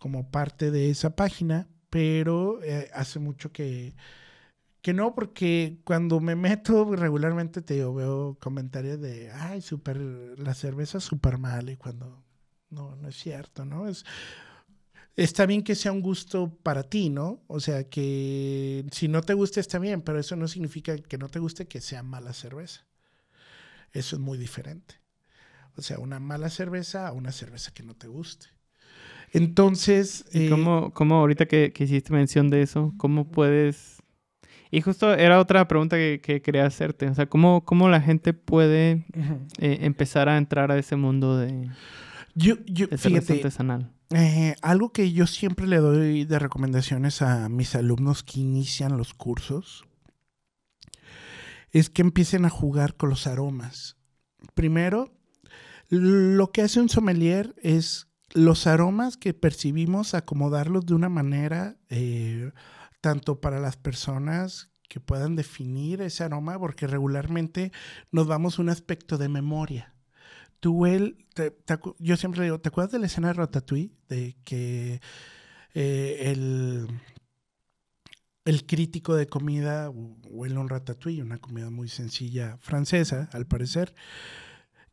como parte de esa página, pero eh, hace mucho que, que no, porque cuando me meto regularmente te veo comentarios de, ay, super, la cerveza súper mal, y cuando no, no es cierto, ¿no? Es, está bien que sea un gusto para ti, ¿no? O sea, que si no te gusta está bien, pero eso no significa que no te guste que sea mala cerveza. Eso es muy diferente. O sea, una mala cerveza a una cerveza que no te guste. Entonces... Eh, ¿Cómo, ¿Cómo, ahorita que, que, hiciste mención de eso, cómo puedes... Y justo era otra pregunta que, que quería hacerte. O sea, ¿cómo, cómo la gente puede eh, empezar a entrar a ese mundo de, yo, yo, fíjate, artesanal? Eh, algo que yo siempre le doy de recomendaciones a mis alumnos que inician los cursos es que empiecen a jugar con los aromas. Primero, lo que hace un sommelier es los aromas que percibimos, acomodarlos de una manera, eh, tanto para las personas que puedan definir ese aroma, porque regularmente nos damos un aspecto de memoria. Tú, él, yo siempre digo, ¿te acuerdas de la escena de Ratatouille? De que eh, el, el crítico de comida huele un ratatouille, una comida muy sencilla francesa, al parecer.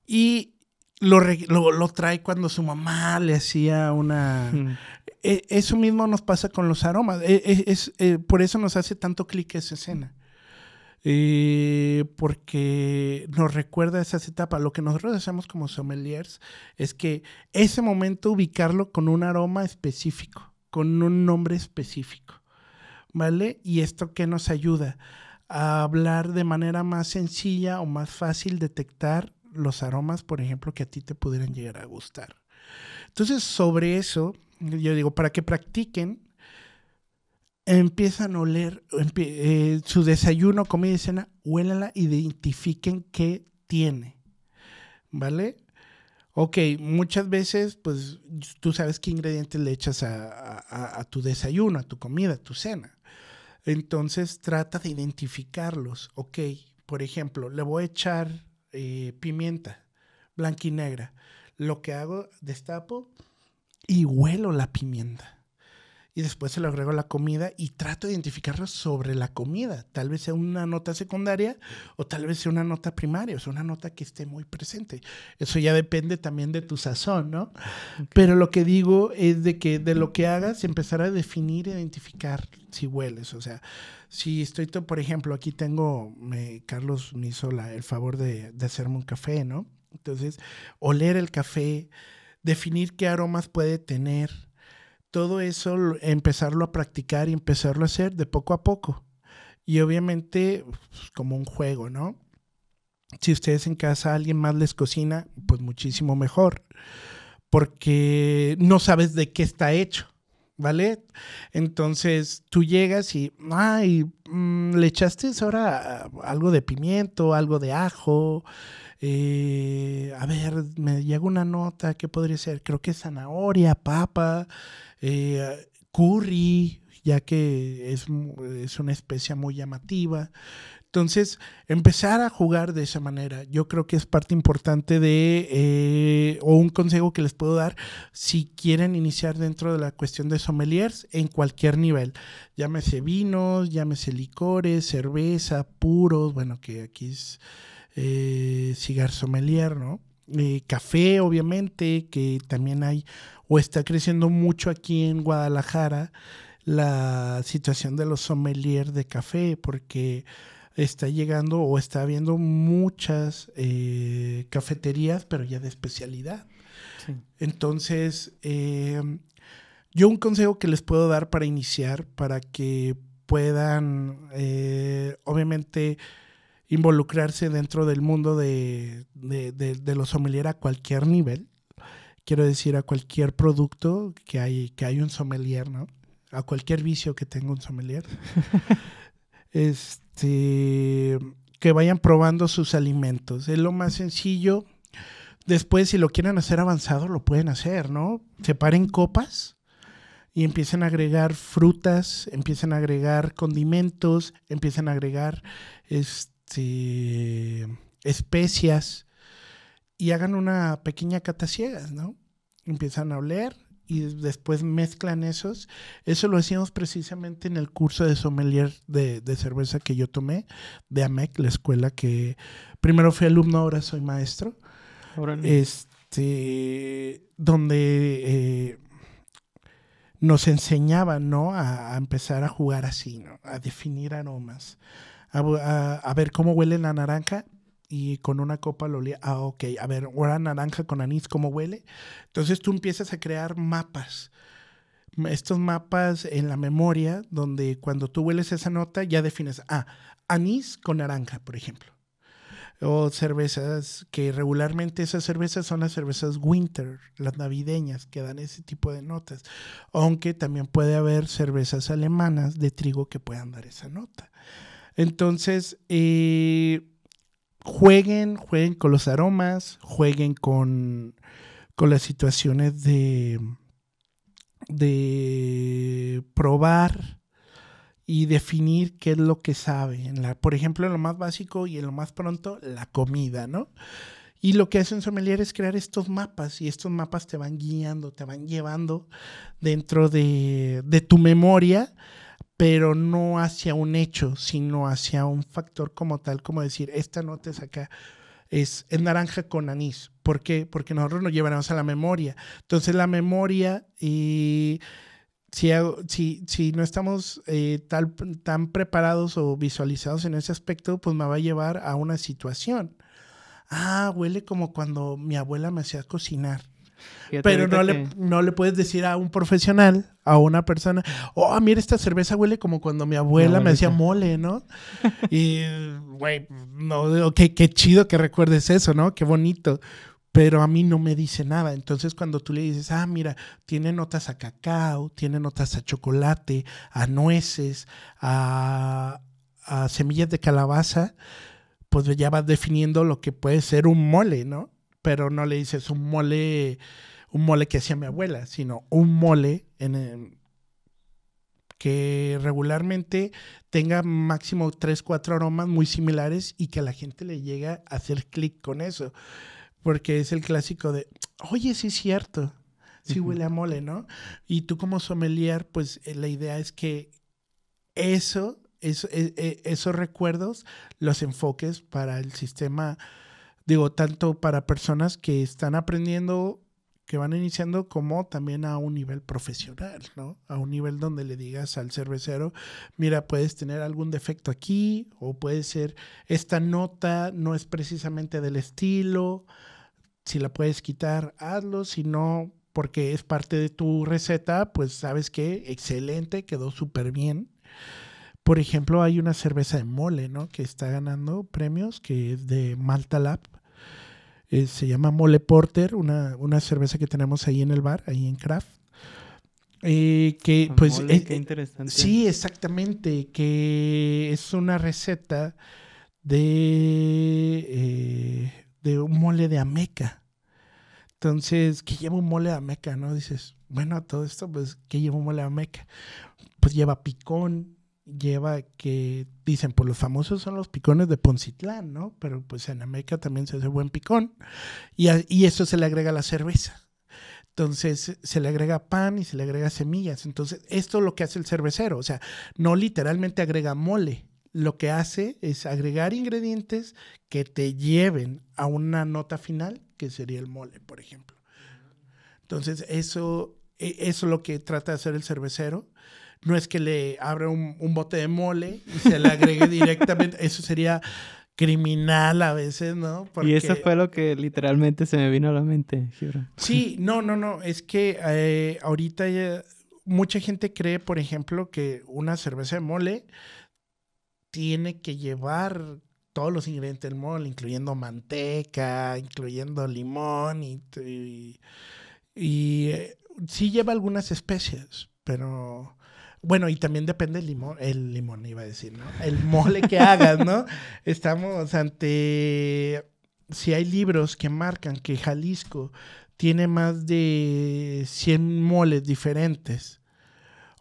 Y lo, lo, trae cuando su mamá le hacía una... E, eso mismo nos pasa con los aromas. E, e, es, eh, por eso nos hace tanto clic esa escena. Eh, porque nos recuerda esas etapas. Lo que nosotros hacemos como sommeliers es que ese momento ubicarlo con un aroma específico, con un nombre específico. ¿Vale? Y esto que nos ayuda a hablar de manera más sencilla o más fácil detectar los aromas, por ejemplo, que a ti te pudieran llegar a gustar. Entonces, sobre eso, yo digo, para que practiquen, empiezan a oler eh, su desayuno, comida y cena, huélanla, identifiquen qué tiene. ¿Vale? Ok, muchas veces, pues tú sabes qué ingredientes le echas a, a, tu desayuno, a tu comida, a tu cena. Entonces trata de identificarlos. Ok, por ejemplo, le voy a echar eh, pimienta blanca y negra. Lo que hago, destapo y huelo la pimienta. Y después se lo agrego a la comida y trato de identificarlo sobre la comida. Tal vez sea una nota secundaria o tal vez sea una nota primaria, o sea, una nota que esté muy presente. Eso ya depende también de tu sazón, ¿no? Pero lo que digo es de que de lo que hagas, empezar a definir, identificar si hueles. O sea, si estoy, por ejemplo, aquí tengo, me, Carlos me hizo el favor de, de hacerme un café, ¿no? Entonces, oler el café, definir qué aromas puede tener, todo eso empezarlo a practicar y empezarlo a hacer de poco a poco. Y obviamente pues, como un juego, ¿no? Si ustedes en casa alguien más les cocina, pues muchísimo mejor, porque no sabes de qué está hecho. ¿Vale? Entonces tú llegas y, ay, mm, le echaste ahora algo de pimiento, algo de ajo. Eh, a ver, me llega una nota, ¿qué podría ser? Creo que zanahoria, papa, eh, curry, ya que es, es una especia muy llamativa. Entonces, empezar a jugar de esa manera, yo creo que es parte importante de, eh, o un consejo que les puedo dar si quieren iniciar dentro de la cuestión de sommeliers en cualquier nivel. Llámese vinos, llámese licores, cerveza, puros, bueno, que aquí es eh, cigar sommelier, ¿no? Eh, café, obviamente, que también hay, o está creciendo mucho aquí en Guadalajara la situación de los sommeliers de café, porque está llegando o está habiendo muchas eh, cafeterías, pero ya de especialidad. Entonces, eh, yo un consejo que les puedo dar para iniciar, para que puedan, eh, obviamente, involucrarse dentro del mundo de, de, los sommelier a cualquier nivel. Quiero decir, a cualquier producto que hay, que hay un sommelier, ¿no? A cualquier vicio que tenga un sommelier. este, que vayan probando sus alimentos. Es lo más sencillo. Después, si lo quieren hacer avanzado, lo pueden hacer, ¿no? Separen copas y empiecen a agregar frutas, empiecen a agregar condimentos, empiecen a agregar este, especias y hagan una pequeña cata ciegas, ¿no? Empiezan a oler, y después mezclan esos. Eso lo hacíamos precisamente en el curso de sommelier de, cerveza que yo tomé de AMEC, la escuela que primero fui alumno, ahora soy maestro. Este, donde eh, nos enseñaban, ¿no? A, empezar a jugar así, ¿no? A definir aromas, a, ver cómo huele la naranja y con una copa lo olía, ah, ok, a ver, ahora naranja con anís, ¿cómo huele? Entonces tú empiezas a crear mapas estos mapas en la memoria donde cuando tú hueles esa nota ya defines, ah, anís con naranja, por ejemplo. O cervezas que regularmente esas cervezas son las cervezas winter, las navideñas, que dan ese tipo de notas. Aunque también puede haber cervezas alemanas de trigo que puedan dar esa nota. Entonces, eh, jueguen, jueguen con los aromas, jueguen con, con las situaciones de de probar y definir qué es lo que sabe. Por ejemplo, en lo más básico y en lo más pronto, la comida, ¿no? Y lo que hace un sommelier es crear estos mapas y estos mapas te van guiando, te van llevando dentro de, de tu memoria, pero no hacia un hecho, sino hacia un factor como tal, como decir, esta nota es acá, es, naranja con anís. ¿Por qué? Porque nosotros nos llevaremos a la memoria. Entonces la memoria y... Si, si, si, no estamos eh, tan preparados o visualizados en ese aspecto, pues me va a llevar a una situación. Ah, huele como cuando mi abuela me hacía cocinar. Pero no le, no le puedes decir a un profesional, a una persona, oh, mira, esta cerveza huele como cuando mi abuela me hacía mole, ¿no? y, güey, no, qué, qué chido que recuerdes eso, ¿no? Qué bonito pero a mí no me dice nada. Entonces cuando tú le dices, ah, mira, tiene notas a cacao, tiene notas a chocolate, a nueces, a, a semillas de calabaza, pues ya vas definiendo lo que puede ser un mole, ¿no? Pero no le dices un mole un mole que hacía mi abuela, sino un mole en, que regularmente tenga máximo 3, 4 aromas muy similares y que a la gente le llegue a hacer clic con eso. Porque es el clásico de, oye, sí es cierto, sí huele a mole, ¿no? Y tú como sommelier, pues eh, la idea es que eso, eso e, e, esos recuerdos los enfoques para el sistema, digo, tanto para personas que están aprendiendo que van iniciando como también a un nivel profesional, ¿no? A un nivel donde le digas al cervecero, mira, puedes tener algún defecto aquí o puede ser, esta nota no es precisamente del estilo, si la puedes quitar, hazlo, si no, porque es parte de tu receta, pues sabes que excelente, quedó súper bien. Por ejemplo, hay una cerveza de mole, ¿no? Que está ganando premios, que es de Malta Lab eh, se llama Mole Porter, una, una, cerveza que tenemos ahí en el bar, ahí en Craft. Eh, que pues mole, qué interesante. sí exactamente que es una receta de eh, de un mole de ameca entonces que lleva un mole de ameca no dices bueno todo esto pues que lleva un mole de ameca pues lleva picón lleva que dicen, pues los famosos son los picones de Poncitlán, ¿no? Pero pues en América también se hace buen picón y, y eso se le agrega a la cerveza. Entonces se le agrega pan y se le agrega semillas. Entonces esto es lo que hace el cervecero, o sea, no literalmente agrega mole, lo que hace es agregar ingredientes que te lleven a una nota final, que sería el mole, por ejemplo. Entonces eso, e, eso es lo que trata de hacer el cervecero no es que le abra un, bote de mole y se le agregue directamente. Eso sería criminal a veces, ¿no? Y eso fue lo que literalmente se me vino a la mente, Sí, no, no, no. Es que eh, ahorita mucha gente cree, por ejemplo, que una cerveza de mole tiene que llevar todos los ingredientes del mole, incluyendo manteca, incluyendo limón y, y, eh, sí lleva algunas especias, pero bueno, y también depende el limón, el limón iba a decir, ¿no? El mole que hagas, ¿no? Estamos ante, si hay libros que marcan que Jalisco tiene más de 100 moles diferentes.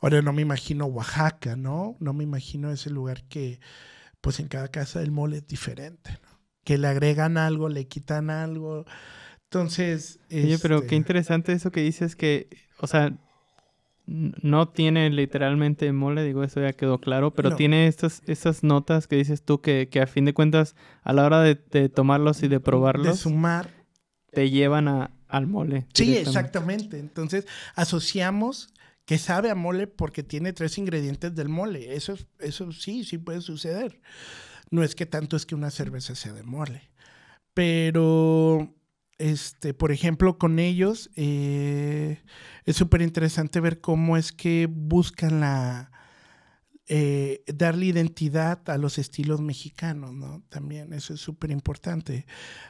Ahora no me imagino Oaxaca, ¿no? No me imagino ese lugar que, pues en cada casa el mole es diferente, ¿no? Que le agregan algo, le quitan algo. Entonces. Oye, pero qué este interesante eso que dices que, o sea, no tiene literalmente mole, digo, eso ya quedó claro, pero tiene estas, estas notas que dices tú que, a fin de cuentas, a la hora de, tomarlos y de probarlos, de sumar, te llevan a, al mole. Sí, exactamente. Entonces, asociamos que sabe a mole porque tiene tres ingredientes del mole. Eso, eso sí, sí puede suceder. No es que tanto es que una cerveza sea de mole. Pero, este, por ejemplo, con ellos eh, es súper interesante ver cómo es que buscan la, eh, darle identidad a los estilos mexicanos, ¿no? También eso es súper importante.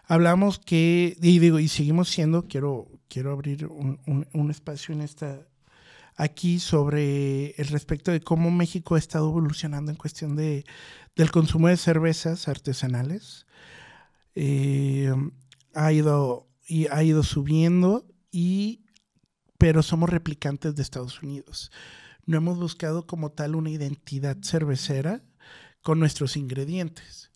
Hablamos que, y digo, y seguimos siendo, quiero, quiero abrir un, espacio en esta, aquí sobre el respecto de cómo México ha estado evolucionando en cuestión de, del consumo de cervezas artesanales. Eh, ha, ido, y ha ido subiendo, y, pero somos replicantes de Estados Unidos no hemos buscado como tal una identidad cervecera con nuestros ingredientes.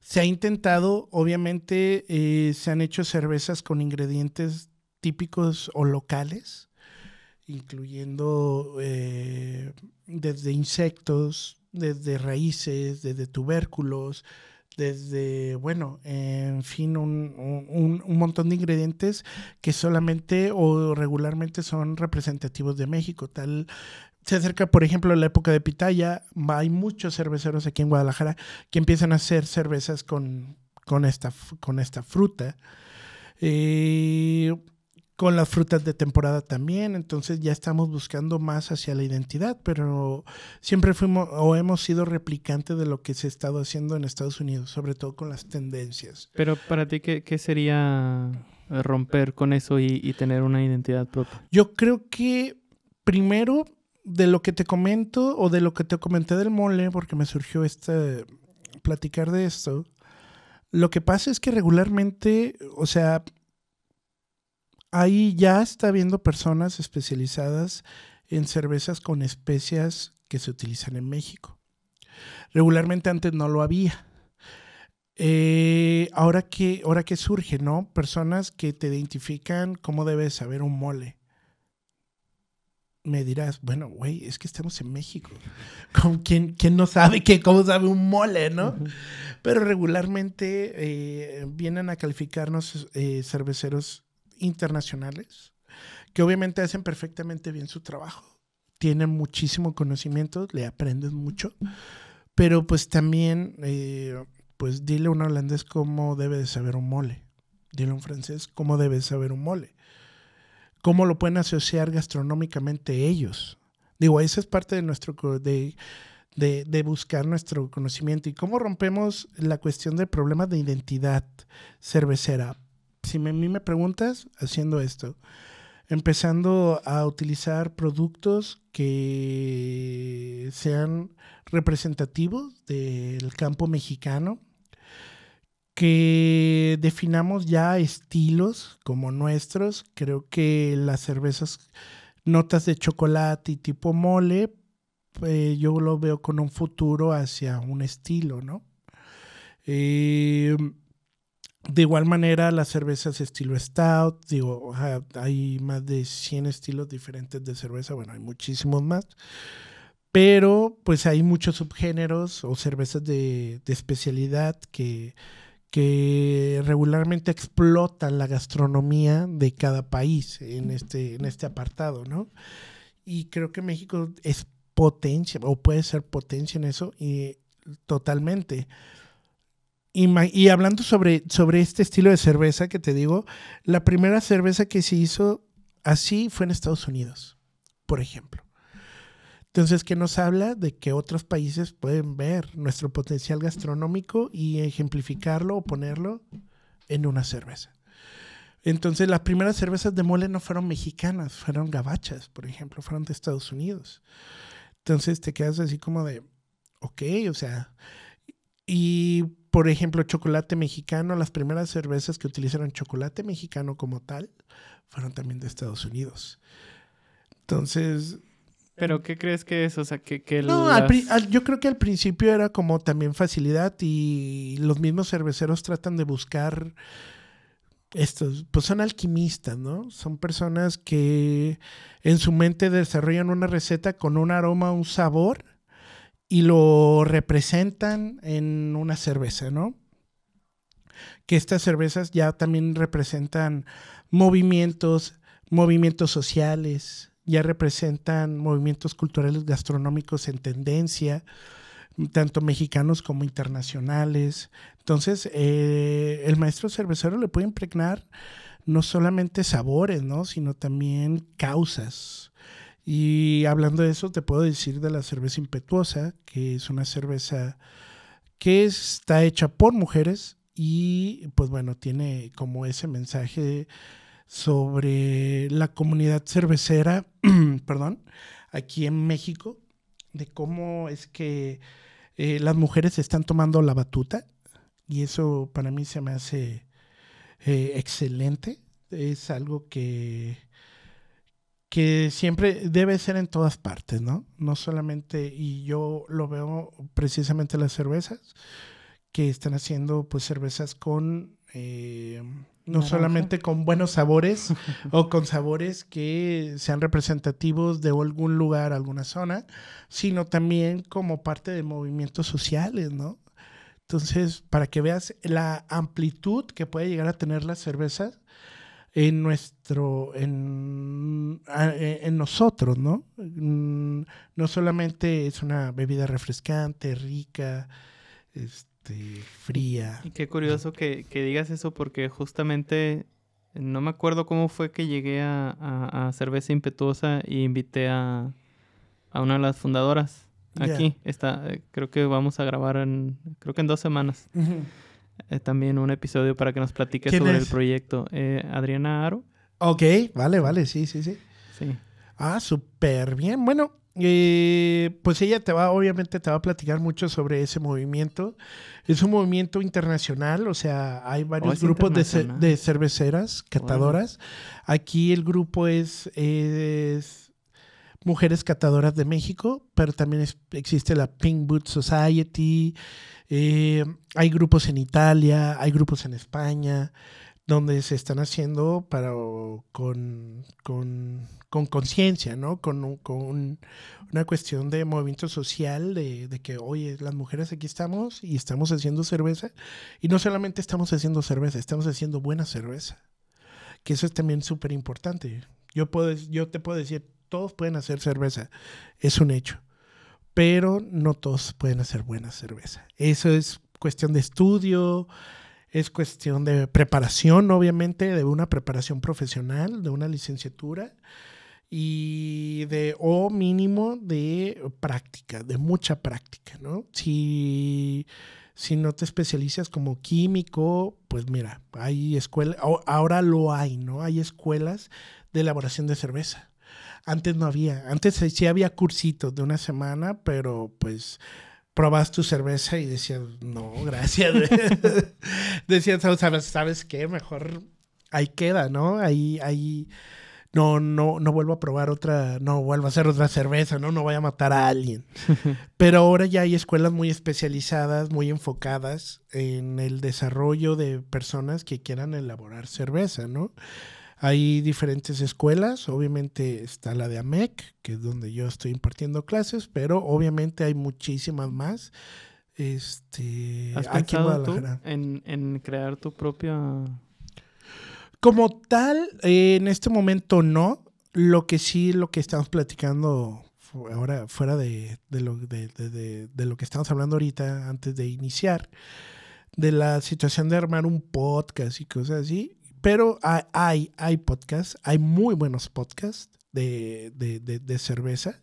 Se ha intentado, obviamente, eh, se han hecho cervezas con ingredientes típicos o locales, incluyendo eh, desde insectos, desde raíces, desde tubérculos, desde, bueno, en fin, un, un, montón de ingredientes que solamente o regularmente son representativos de México, tal se acerca, por ejemplo, la época de pitaya. Hay muchos cerveceros aquí en Guadalajara que empiezan a hacer cervezas con, con, esta, con esta fruta. Eh, con las frutas de temporada también, entonces ya estamos buscando más hacia la identidad, pero siempre fuimos o hemos sido replicantes de lo que se ha estado haciendo en Estados Unidos, sobre todo con las tendencias. Pero para ti, ¿qué, qué sería romper con eso y, y tener una identidad propia? Yo creo que primero de lo que te comento o de lo que te comenté del mole, porque me surgió este platicar de esto, lo que pasa es que regularmente, o sea, ahí ya está habiendo personas especializadas en cervezas con especias que se utilizan en México. Regularmente antes no lo había. Eh, ahora que ahora que surge, ¿no? Personas que te identifican cómo debes saber un mole me dirás, bueno, güey, es que estamos en México. ¿Con quién, no sabe que cómo sabe un mole, no? Pero regularmente eh, vienen a calificarnos eh, cerveceros internacionales que obviamente hacen perfectamente bien su trabajo. Tienen muchísimo conocimiento, le aprendes mucho, pero pues también, eh, pues dile a un holandés cómo debe de saber un mole. Dile a un francés cómo debe de saber un mole cómo lo pueden asociar gastronómicamente ellos. Digo, esa es parte de nuestro de, de, buscar nuestro conocimiento y cómo rompemos la cuestión de problemas de identidad cervecera. Si a mí me preguntas, haciendo esto, empezando a utilizar productos que sean representativos del campo mexicano, que definamos ya estilos como nuestros. Creo que las cervezas notas de chocolate y tipo mole, pues yo lo veo con un futuro hacia un estilo, ¿no? Eh, de igual manera, las cervezas estilo stout, digo, hay más de 100 estilos diferentes de cerveza, bueno, hay muchísimos más, pero pues hay muchos subgéneros o cervezas de, de especialidad que que regularmente explotan la gastronomía de cada país en este, en este apartado, ¿no? Y creo que México es potencia, o puede ser potencia en eso, y totalmente. Y, hablando sobre, sobre este estilo de cerveza que te digo, la primera cerveza que se hizo así fue en Estados Unidos, por ejemplo. Entonces, ¿qué nos habla de que otros países pueden ver nuestro potencial gastronómico y ejemplificarlo o ponerlo en una cerveza? Entonces, las primeras cervezas de mole no fueron mexicanas, fueron gabachas, por ejemplo, fueron de Estados Unidos. Entonces, te quedas así como de, ok, o sea, y por ejemplo, chocolate mexicano, las primeras cervezas que utilizaron chocolate mexicano como tal, fueron también de Estados Unidos. Entonces, ¿Pero qué crees que es? O sea, que... que no, yo creo que al principio era como también facilidad y los mismos cerveceros tratan de buscar estos, pues son alquimistas, ¿no? Son personas que en su mente desarrollan una receta con un aroma, un sabor y lo representan en una cerveza, ¿no? Que estas cervezas ya también representan movimientos, movimientos sociales, ya representan movimientos culturales gastronómicos en tendencia, tanto mexicanos como internacionales. Entonces, eh, el maestro cervecero le puede impregnar no solamente sabores, ¿no? sino también causas. Y hablando de eso, te puedo decir de la cerveza impetuosa, que es una cerveza que está hecha por mujeres y pues bueno, tiene como ese mensaje sobre la comunidad cervecera, perdón, aquí en México, de cómo es que eh, las mujeres están tomando la batuta y eso para mí se me hace eh, excelente. Es algo que, que siempre debe ser en todas partes, ¿no? No solamente, y yo lo veo precisamente las cervezas, que están haciendo pues cervezas con, eh, no solamente con buenos sabores o con sabores que sean representativos de algún lugar, alguna zona, sino también como parte de movimientos sociales, ¿no? Entonces, para que veas la amplitud que puede llegar a tener la cerveza en nuestro, en, en nosotros, ¿no? Mm, no solamente es una bebida refrescante, rica, este, fría. Y qué curioso que, digas eso porque justamente no me acuerdo cómo fue que llegué a, Cerveza Impetuosa y invité a, una de las fundadoras. Aquí está, creo que vamos a grabar en, creo que en dos semanas. Eh, también un episodio para que nos platique sobre el proyecto. Eh, Adriana Aro. Ok, vale, vale, sí, sí, sí. Sí. Ah, súper bien. Bueno, eh, pues ella te va, obviamente te va a platicar mucho sobre ese movimiento. Es un movimiento internacional, o sea, hay varios oh, grupos de, cerveceras, catadoras. Aquí el grupo es, es, Mujeres Catadoras de México, pero también existe la Pink Boot Society, eh, hay grupos en Italia, hay grupos en España, donde se están haciendo para, con conciencia, ¿no? Con, con, una cuestión de movimiento social, de, de, que, oye, las mujeres aquí estamos y estamos haciendo cerveza. Y no solamente estamos haciendo cerveza, estamos haciendo buena cerveza. Que eso es también súper importante. Yo, puedo, yo te puedo decir, todos pueden hacer cerveza, es un hecho pero no todos pueden hacer buena cerveza. Eso es cuestión de estudio, es cuestión de preparación, obviamente, de una preparación profesional, de una licenciatura y de, o mínimo, de práctica, de mucha práctica, ¿no? Si, si no te especializas como químico, pues mira, hay escuelas, ahora lo hay, ¿no? Hay escuelas de elaboración de cerveza antes no había. Antes sí había cursitos de una semana, pero pues probas tu cerveza y decías, no, gracias. decías, ¿sabes, ¿sabes qué? Mejor ahí queda, ¿no? Ahí, ahí, no, no, no vuelvo a probar otra, no vuelvo a hacer otra cerveza, ¿no? No voy a matar a alguien. Pero ahora ya hay escuelas muy especializadas, muy enfocadas en el desarrollo de personas que quieran elaborar cerveza, ¿no? Hay diferentes escuelas, obviamente está la de AMEC, que es donde yo estoy impartiendo clases, pero obviamente hay muchísimas más. Este, ¿Has aquí en, en, crear tu propia... Como tal, en este momento no. Lo que sí, lo que estamos platicando ahora fuera de, lo, de, lo que estamos hablando ahorita, antes de iniciar, de la situación de armar un podcast y cosas así, pero hay, hay, podcasts, hay muy buenos podcasts de, cerveza.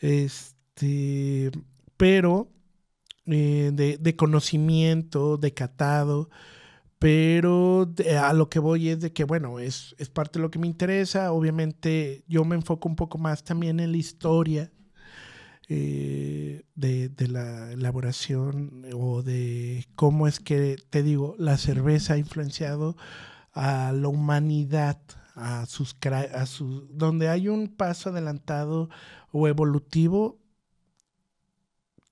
Este, pero eh, de, conocimiento, de catado. Pero a lo que voy es de que, bueno, es, es parte de lo que me interesa. Obviamente yo me enfoco un poco más también en la historia eh, de, de, la elaboración o de cómo es que, te digo, la cerveza ha influenciado a la humanidad, a sus, a donde hay un paso adelantado o evolutivo,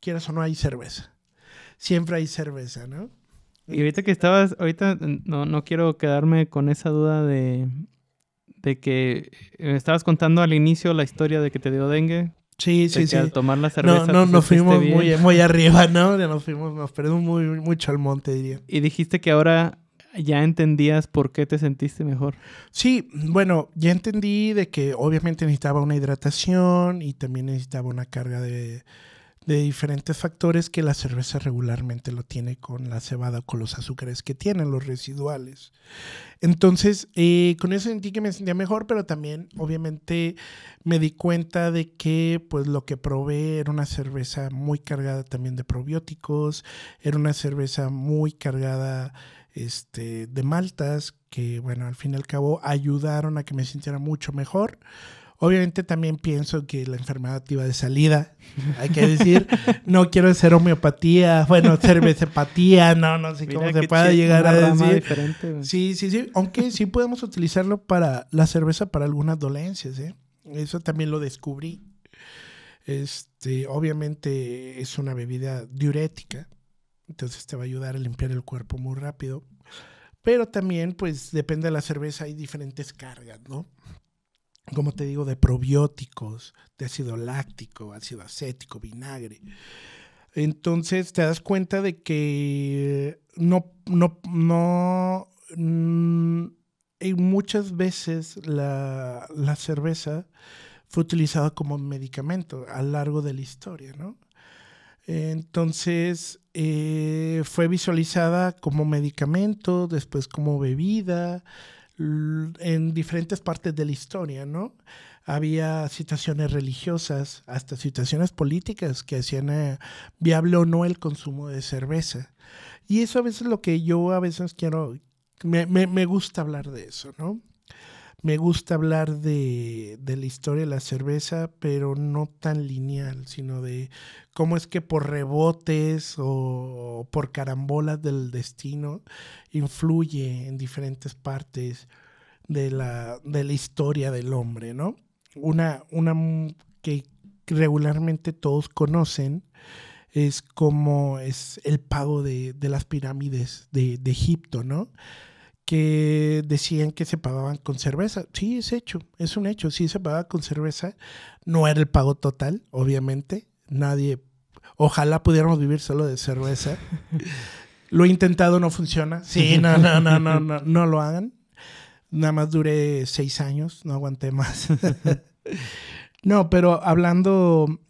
quieras o no, hay cerveza. Siempre hay cerveza, ¿no? Y ahorita que estabas, ahorita no, no quiero quedarme con esa duda de, de que estabas contando al inicio la historia de que te dio dengue. Sí, sí, sí. Al tomar la cerveza. No, no, nos fuimos muy, muy arriba, ¿no? Nos fuimos, nos perdimos muy, mucho al monte, diría. Y dijiste que ahora ya entendías por qué te sentiste mejor. Sí, bueno, ya entendí de que obviamente necesitaba una hidratación y también necesitaba una carga de, de diferentes factores que la cerveza regularmente lo tiene con la cebada o con los azúcares que tienen, los residuales. Entonces, eh, con eso sentí que me sentía mejor, pero también obviamente me di cuenta de que pues lo que probé era una cerveza muy cargada también de probióticos, era una cerveza muy cargada este, de maltas que, bueno, al fin y al cabo ayudaron a que me sintiera mucho mejor Obviamente también pienso que la enfermedad iba de salida, hay que decir, no quiero hacer homeopatía, bueno, cervezepatía, no, no sé cómo se puede llegar a decir. Sí, sí, sí, aunque sí podemos utilizarlo para la cerveza para algunas dolencias, ¿eh? Eso también lo descubrí. Este, obviamente es una bebida diurética, entonces te va a ayudar a limpiar el cuerpo muy rápido. Pero también, pues, depende de la cerveza, hay diferentes cargas, ¿no? como te digo, de probióticos, de ácido láctico, ácido acético, vinagre. Entonces te das cuenta de que no, no, no, mm, muchas veces la, cerveza fue utilizada como medicamento a lo largo de la historia, ¿no? Entonces eh, fue visualizada como medicamento, después como bebida, en diferentes partes de la historia, ¿no? Había situaciones religiosas, hasta situaciones políticas que hacían eh, viable o no el consumo de cerveza. Y eso a veces es lo que yo a veces quiero, me, me gusta hablar de eso, ¿no? Me gusta hablar de, de, la historia de la cerveza, pero no tan lineal, sino de cómo es que por rebotes o por carambolas del destino influye en diferentes partes de la, de la historia del hombre, ¿no? Una, una que regularmente todos conocen es como es el pago de, de las pirámides de, de Egipto, ¿no? que decían que se pagaban con cerveza. Sí, es hecho, es un hecho, sí se pagaba con cerveza. No era el pago total, obviamente. Nadie, ojalá pudiéramos vivir solo de cerveza. Lo he intentado, no funciona. Sí, no, no, no, no, no, no lo hagan. Nada más duré seis años, no aguanté más. no, pero hablando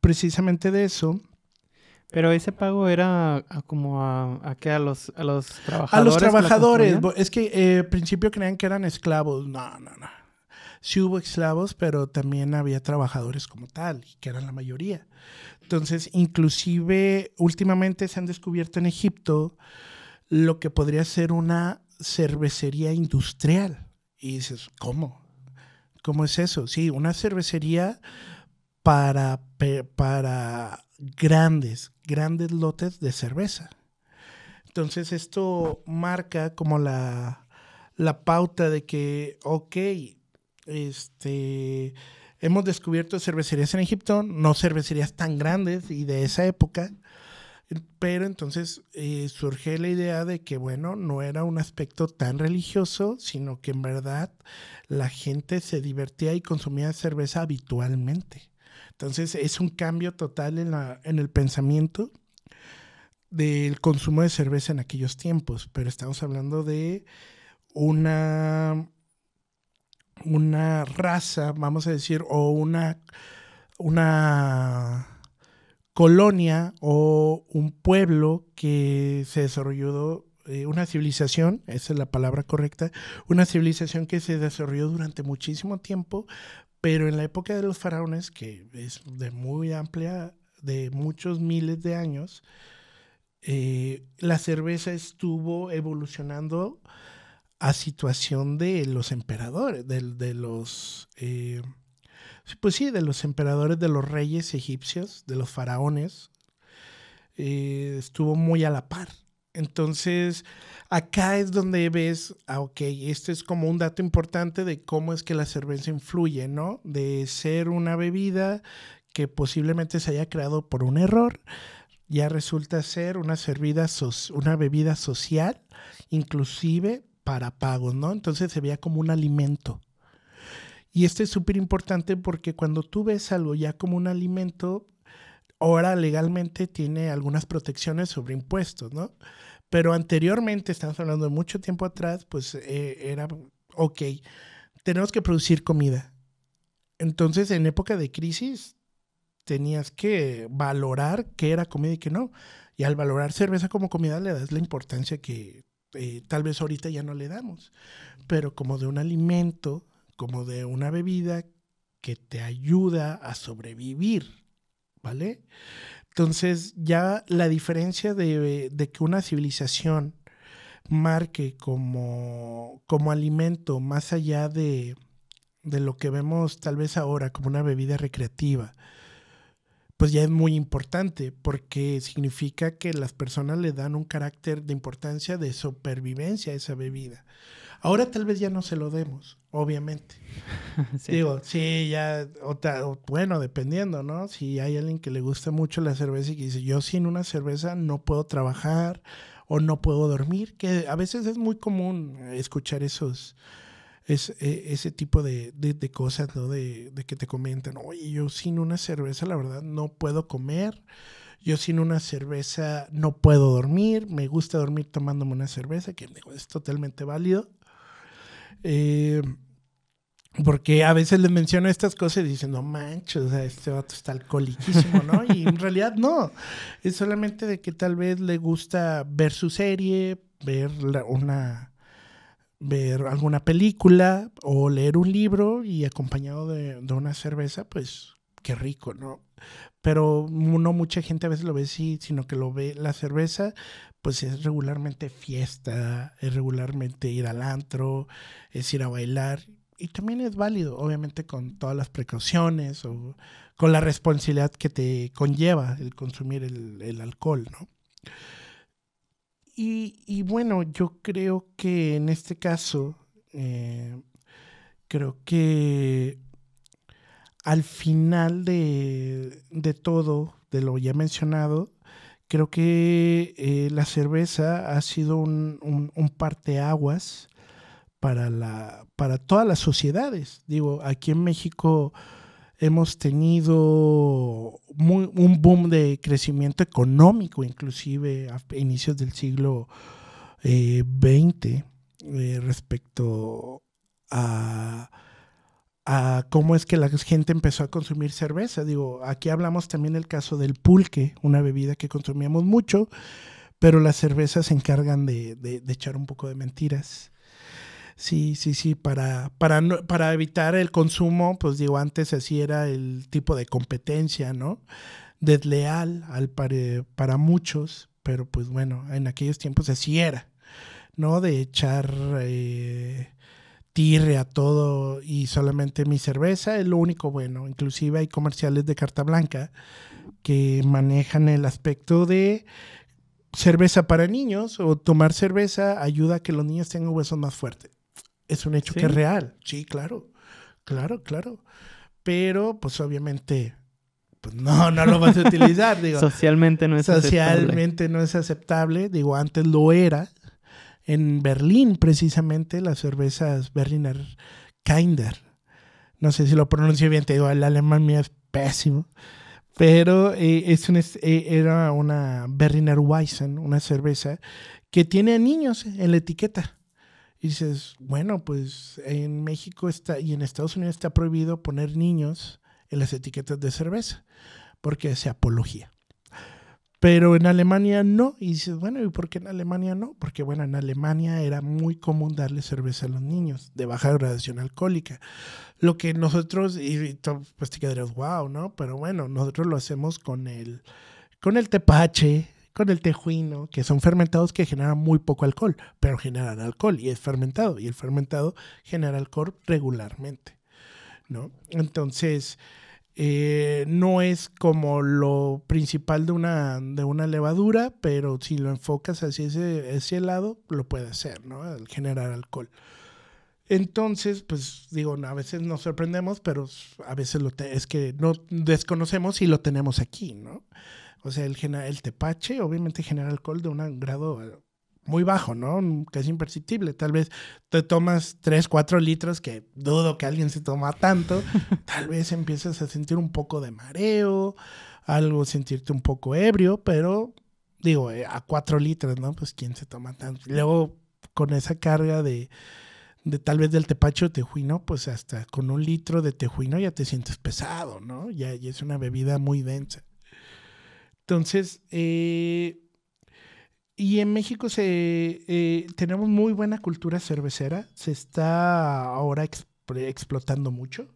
precisamente de eso, pero ese pago era a, como a, a, a los, a los trabajadores. A los trabajadores. Es que eh, al principio creían que eran esclavos. No, no, no. Sí hubo esclavos, pero también había trabajadores como tal, que eran la mayoría. Entonces, inclusive, últimamente se han descubierto en Egipto lo que podría ser una cervecería industrial. Y dices, ¿cómo? ¿Cómo es eso? Sí, una cervecería para, para grandes, grandes lotes de cerveza. Entonces esto marca como la, la pauta de que, ok, este, hemos descubierto cervecerías en Egipto, no cervecerías tan grandes y de esa época, pero entonces eh, surge la idea de que, bueno, no era un aspecto tan religioso, sino que en verdad la gente se divertía y consumía cerveza habitualmente. Entonces es un cambio total en, la, en el pensamiento del consumo de cerveza en aquellos tiempos, pero estamos hablando de una, una raza, vamos a decir, o una, una colonia o un pueblo que se desarrolló, eh, una civilización, esa es la palabra correcta, una civilización que se desarrolló durante muchísimo tiempo pero en la época de los faraones, que es de muy amplia, de muchos miles de años, eh, la cerveza estuvo evolucionando a situación de los emperadores, de, los, eh, pues sí, de los emperadores, de los reyes egipcios, de los faraones, eh, estuvo muy a la par. Entonces, acá es donde ves, ah, ok, este es como un dato importante de cómo es que la cerveza influye, ¿no? De ser una bebida que posiblemente se haya creado por un error, ya resulta ser una, una bebida social, inclusive para pagos, ¿no? Entonces se veía como un alimento. Y esto es súper importante porque cuando tú ves algo ya como un alimento, ahora legalmente tiene algunas protecciones sobre impuestos, ¿no? Pero anteriormente, estamos hablando de mucho tiempo atrás, pues eh, era, ok, tenemos que producir comida. Entonces, en época de crisis, tenías que valorar qué era comida y qué no. Y al valorar cerveza como comida le das la importancia que eh, tal vez ahorita ya no le damos. Pero como de un alimento, como de una bebida que te ayuda a sobrevivir, ¿vale? Entonces ya la diferencia de, que una civilización marque como, como alimento más allá de, de lo que vemos tal vez ahora como una bebida recreativa, pues ya es muy importante porque significa que las personas le dan un carácter de importancia de supervivencia a esa bebida. Ahora tal vez ya no se lo demos, obviamente. Digo, sí, ya, bueno, dependiendo, ¿no? Si hay alguien que le gusta mucho la cerveza y que dice, yo sin una cerveza no puedo trabajar o no puedo dormir, que a veces es muy común escuchar esos, es, e, ese tipo de, cosas, ¿no? De, que te comentan, oye, yo sin una cerveza, la verdad, no puedo comer. Yo sin una cerveza no puedo dormir. Me gusta dormir tomándome una cerveza, que es totalmente válido. Eh, porque a veces les menciono estas cosas y dicen, no manches, o sea, este vato está alcoholiquísimo, ¿no? Y en realidad no. Es solamente de que tal vez le gusta ver su serie, ver una ver alguna película o leer un libro y acompañado de, una cerveza, pues qué rico, ¿no? Pero no mucha gente a veces lo ve así, sino que lo ve la cerveza, pues es regularmente fiesta, es regularmente ir al antro, es ir a bailar. Y también es válido, obviamente con todas las precauciones o con la responsabilidad que te conlleva el consumir el, el alcohol, ¿no? Y, bueno, yo creo que en este caso, eh, creo que al final de, todo, de lo ya mencionado, creo que eh, la cerveza ha sido un, un, un parteaguas para, la, para todas las sociedades. Digo, aquí en México hemos tenido un boom de crecimiento económico, inclusive a inicios del siglo XX, eh, eh, respecto a, cómo es que la gente empezó a consumir cerveza. Digo, aquí hablamos también del caso del pulque, una bebida que consumíamos mucho, pero las cervezas se encargan de echar un poco de mentiras. Sí, sí, sí, para, para, para evitar el consumo, pues digo, antes así era el tipo de competencia, ¿no? Desleal al para muchos, pero pues bueno, en aquellos tiempos así era, ¿no? De echar eh, tirre a todo y solamente mi cerveza es lo único bueno. Inclusive hay comerciales de carta blanca que manejan el aspecto de cerveza para niños o tomar cerveza ayuda a que los niños tengan huesos más fuertes es un hecho que es real. Sí, claro, claro, claro. Pero, pues obviamente, pues no, no lo vas a utilizar. Digo, socialmente no es socialmente no es aceptable. Digo, antes lo era. En Berlín, precisamente, las cervezas Berliner Kinder. No sé si lo pronuncio bien, te digo, el alemán mío es pésimo. Pero eh, es un, eh, era una Berliner Weissen, una cerveza que tiene a niños en la etiqueta. Y dices, bueno, pues en México está y en Estados Unidos está prohibido poner niños en las etiquetas de cerveza, porque es apología. Pero en Alemania no. Y dices, bueno, ¿y por qué en Alemania no? Porque, bueno, en Alemania era muy común darle cerveza a los niños de baja gradación alcohólica. Lo que nosotros, y pues te quedarías, wow, ¿no? Pero bueno, nosotros lo hacemos con el, con el tepache, con el tejuino, que son fermentados que generan muy poco alcohol, pero generan alcohol y es fermentado, y el fermentado genera alcohol regularmente, ¿no? Entonces, eh, no es como lo principal de una, de una levadura, pero si lo enfocas hacia ese, ese lado, lo puede hacer, ¿no? El generar alcohol. Entonces, pues digo, a veces nos sorprendemos, pero a veces lo es que no desconocemos y lo tenemos aquí, ¿no? O sea, el, el tepache obviamente genera alcohol de un grado eh, muy bajo, ¿no? Casi imperceptible. Tal vez te tomas 3, 4 litros, que dudo que alguien se toma tanto. Tal vez empiezas a sentir un poco de mareo, algo sentirte un poco ebrio, pero Digo, eh, a cuatro litros, ¿no? Pues quién se toma tanto. Luego, con esa carga de, de tal vez del tepacho de tejuino, pues hasta con un litro de tejuino ya te sientes pesado, ¿no? Ya, ya es una bebida muy densa. Entonces, eh, y en México se, eh, tenemos muy buena cultura cervecera. Se está ahora explotando mucho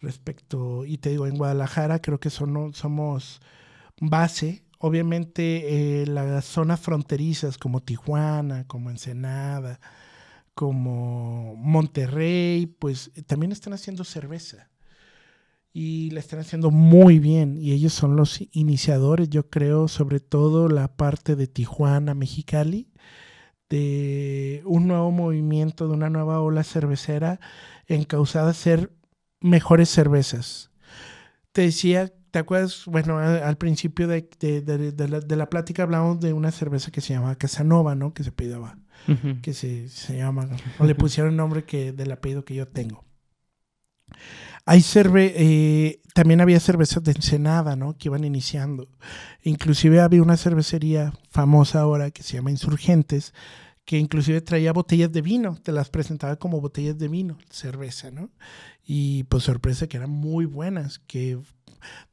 respecto, y te digo, en Guadalajara creo que son, somos base. Obviamente eh, las zonas fronterizas como Tijuana, como Ensenada, como Monterrey, pues también están haciendo cerveza. Y la están haciendo muy bien. Y ellos son los iniciadores, yo creo, sobre todo la parte de Tijuana, Mexicali, de un nuevo movimiento, de una nueva ola cervecera encausada a ser mejores cervezas. Te decía, ¿te acuerdas? Bueno, al, principio de, la, plática hablamos de una cerveza que se llamaba Casanova, ¿no? Que se pedaba, que se, llama, o le pusieron el nombre que, del apellido que yo tengo. Hay cerve eh, también había cervezas de Ensenada, ¿no? Que iban iniciando. Inclusive había una cervecería famosa ahora que se llama Insurgentes, que inclusive traía botellas de vino, te las presentaba como botellas de vino, cerveza, ¿no? Y pues sorpresa que eran muy buenas, que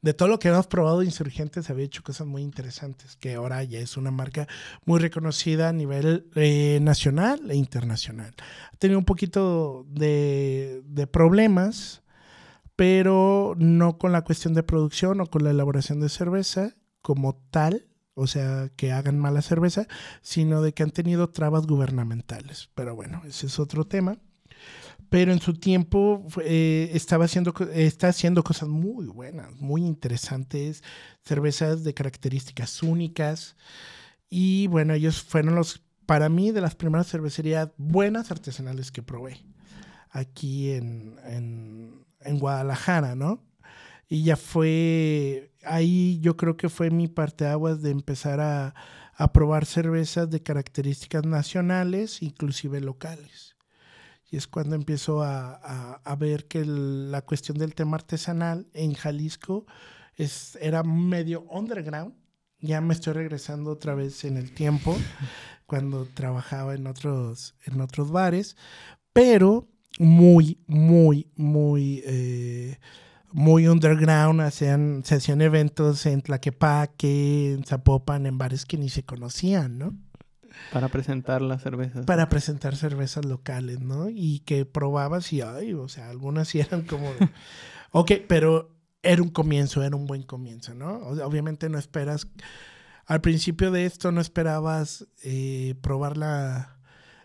de todo lo que hemos probado Insurgentes había hecho cosas muy interesantes, que ahora ya es una marca muy reconocida a nivel eh, nacional e internacional. Ha tenido un poquito de, de problemas, pero no con la cuestión de producción o con la elaboración de cerveza como tal, o sea, que hagan mala cerveza, sino de que han tenido trabas gubernamentales. Pero bueno, ese es otro tema. Pero en su tiempo eh, estaba haciendo, está haciendo cosas muy buenas, muy interesantes, cervezas de características únicas. Y bueno, ellos fueron los, para mí, de las primeras cervecerías buenas artesanales que probé aquí en, en, Guadalajara, ¿no? Y ya fue, ahí yo creo que fue mi parte aguas de empezar a, probar cervezas de características nacionales, inclusive locales. Y es cuando empiezo a, ver que la cuestión del tema artesanal en Jalisco es, era medio underground. Ya me estoy regresando otra vez en el tiempo, cuando trabajaba en otros, en otros bares, pero muy, muy, muy... Eh, muy underground, hacían, se hacían eventos en Tlaquepaque, en Zapopan, en bares que ni se conocían, ¿no? Para presentar las cervezas. Para presentar cervezas locales, ¿no? Y que probabas y, ay, o sea, algunas sí eran como... ok, pero era un comienzo, era un buen comienzo, ¿no? Obviamente no esperas... Al principio de esto no esperabas eh, probar la,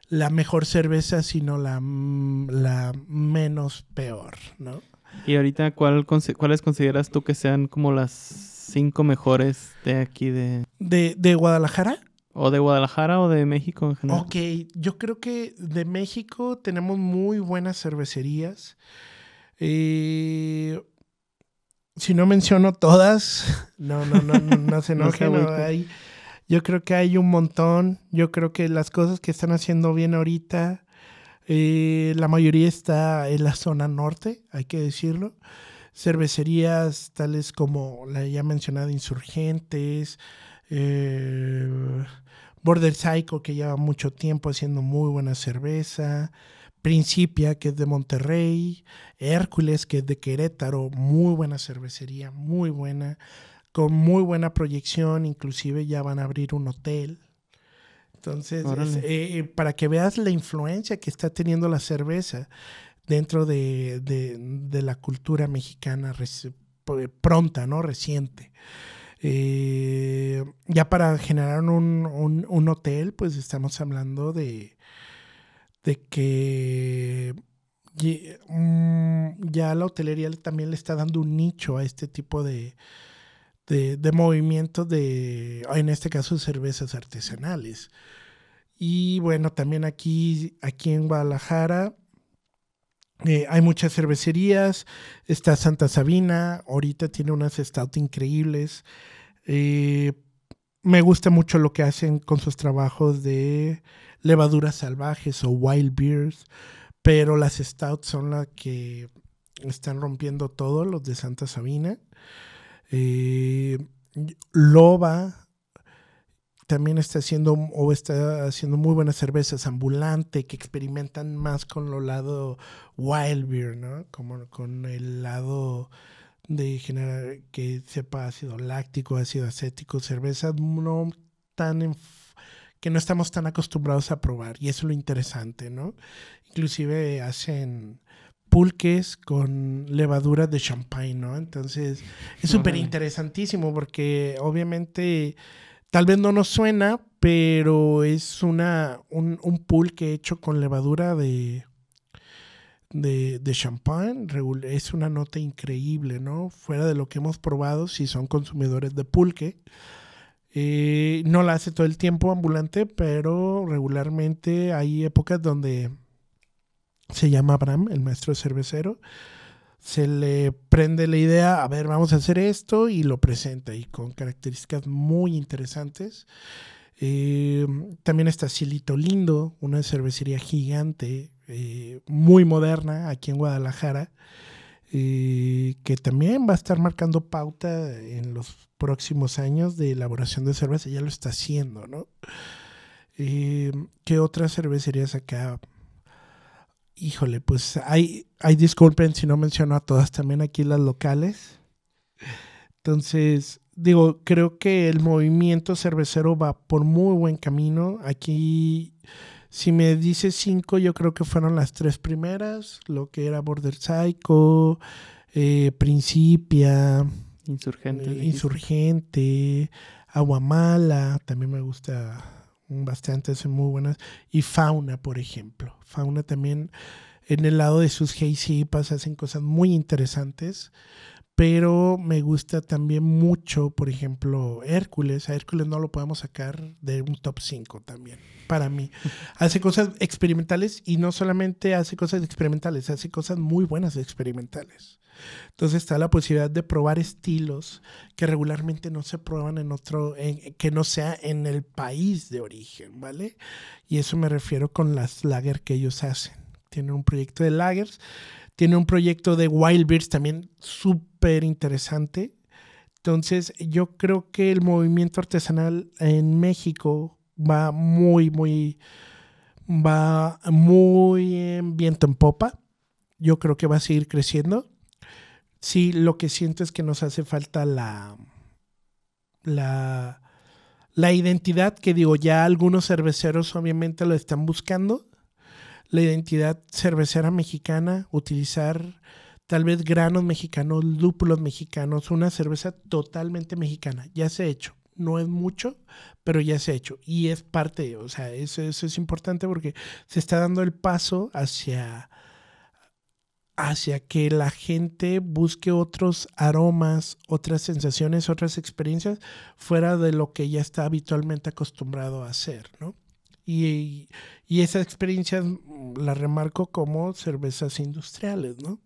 la mejor cerveza, sino la, la menos peor, ¿no? Y ahorita, ¿cuál, ¿cuáles consideras tú que sean como las cinco mejores de aquí de... ¿De, Guadalajara? O de Guadalajara o de México en general. Ok, yo creo que de México tenemos muy buenas cervecerías. Eh, si no menciono todas, no, no, no, no, se enojen. yo creo que hay un montón. Yo creo que las cosas que están haciendo bien ahorita eh, la mayoría está en la zona norte, hay que decirlo. Cervecerías tales como la ya mencionada Insurgentes, eh, Border Psycho, que lleva mucho tiempo haciendo muy buena cerveza. Principia, que es de Monterrey. Hércules, que es de Querétaro, muy buena cervecería, muy buena, con muy buena proyección, inclusive ya van a abrir un hotel entonces, eh, para que veas la influencia que está teniendo la cerveza dentro de, la cultura mexicana pronta, ¿no? Reciente. Eh, ya para generar un, hotel, pues estamos hablando de, de que mm, ya la hotelería también le está dando un nicho a este tipo de, de, de movimientos de, en este caso, cervezas artesanales. Y bueno, también aquí, aquí en Guadalajara eh, hay muchas cervecerías. Está Santa Sabina, ahorita tiene unas stout increíbles. Eh, me gusta mucho lo que hacen con sus trabajos de levaduras salvajes o wild beers, pero las stouts son las que están rompiendo todo, los de Santa Sabina. Eh, Loba también está haciendo o está haciendo muy buenas cervezas ambulante que experimentan más con lo lado wild beer, ¿no? Como con el lado de generar que sepa ácido láctico, ácido acético, cervezas no tan que no estamos tan acostumbrados a probar y eso es lo interesante, ¿no? Inclusive hacen pulques con levadura de champagne, ¿no? Entonces es súper interesantísimo porque obviamente tal vez no nos suena, pero es una, un, un pulque hecho con levadura de, de, champagne. Es una nota increíble, ¿no? Fuera de lo que hemos probado si son consumidores de pulque. Eh, no la hace todo el tiempo ambulante, pero regularmente hay épocas donde se llama Abraham, el maestro cervecero, se le prende la idea, a ver, vamos a hacer esto y lo presenta y con características muy interesantes. Eh, también está Cielito Lindo, una cervecería gigante, eh, muy moderna aquí en Guadalajara, eh, que también va a estar marcando pauta en los próximos años de elaboración de cerveza, ya lo está haciendo, ¿no? ¿Qué otras cervecerías acá? Híjole, pues hay, hay disculpen si no menciono a todas, también aquí las locales. Entonces, digo, creo que el movimiento cervecero va por muy buen camino. Aquí, si me dice cinco, yo creo que fueron las tres primeras, lo que era Border Psycho, eh, Principia, Insurgente, eh, Insurgente, Aguamala, también me gusta bastante, son muy buenas. Y Fauna, por ejemplo. Fauna también en el lado de sus pasa hacen cosas muy interesantes. Pero me gusta también mucho, por ejemplo, Hércules. A Hércules no lo podemos sacar de un top 5 también, para mí. Hace cosas experimentales y no solamente hace cosas experimentales, hace cosas muy buenas experimentales. Entonces está la posibilidad de probar estilos que regularmente no se prueban en otro, que no sea en el país de origen, ¿vale? Y eso me refiero con las lager que ellos hacen. Tienen un proyecto de lagers, tienen un proyecto de wild beers también súper interesante. Entonces yo creo que el movimiento artesanal en México va muy, muy, va muy en viento en popa. Yo creo que va a seguir creciendo sí, lo que siento es que nos hace falta la, la, la identidad que digo, ya algunos cerveceros obviamente lo están buscando, la identidad cervecera mexicana, utilizar tal vez granos mexicanos, lúpulos mexicanos, una cerveza totalmente mexicana, ya se ha hecho. No es mucho, pero ya se ha hecho. Y es parte, o sea, eso, es importante porque se está dando el paso hacia hacia que la gente busque otros aromas, otras sensaciones, otras experiencias fuera de lo que ya está habitualmente acostumbrado a hacer, ¿no? Y, y esas experiencias las remarco como cervezas industriales, ¿no?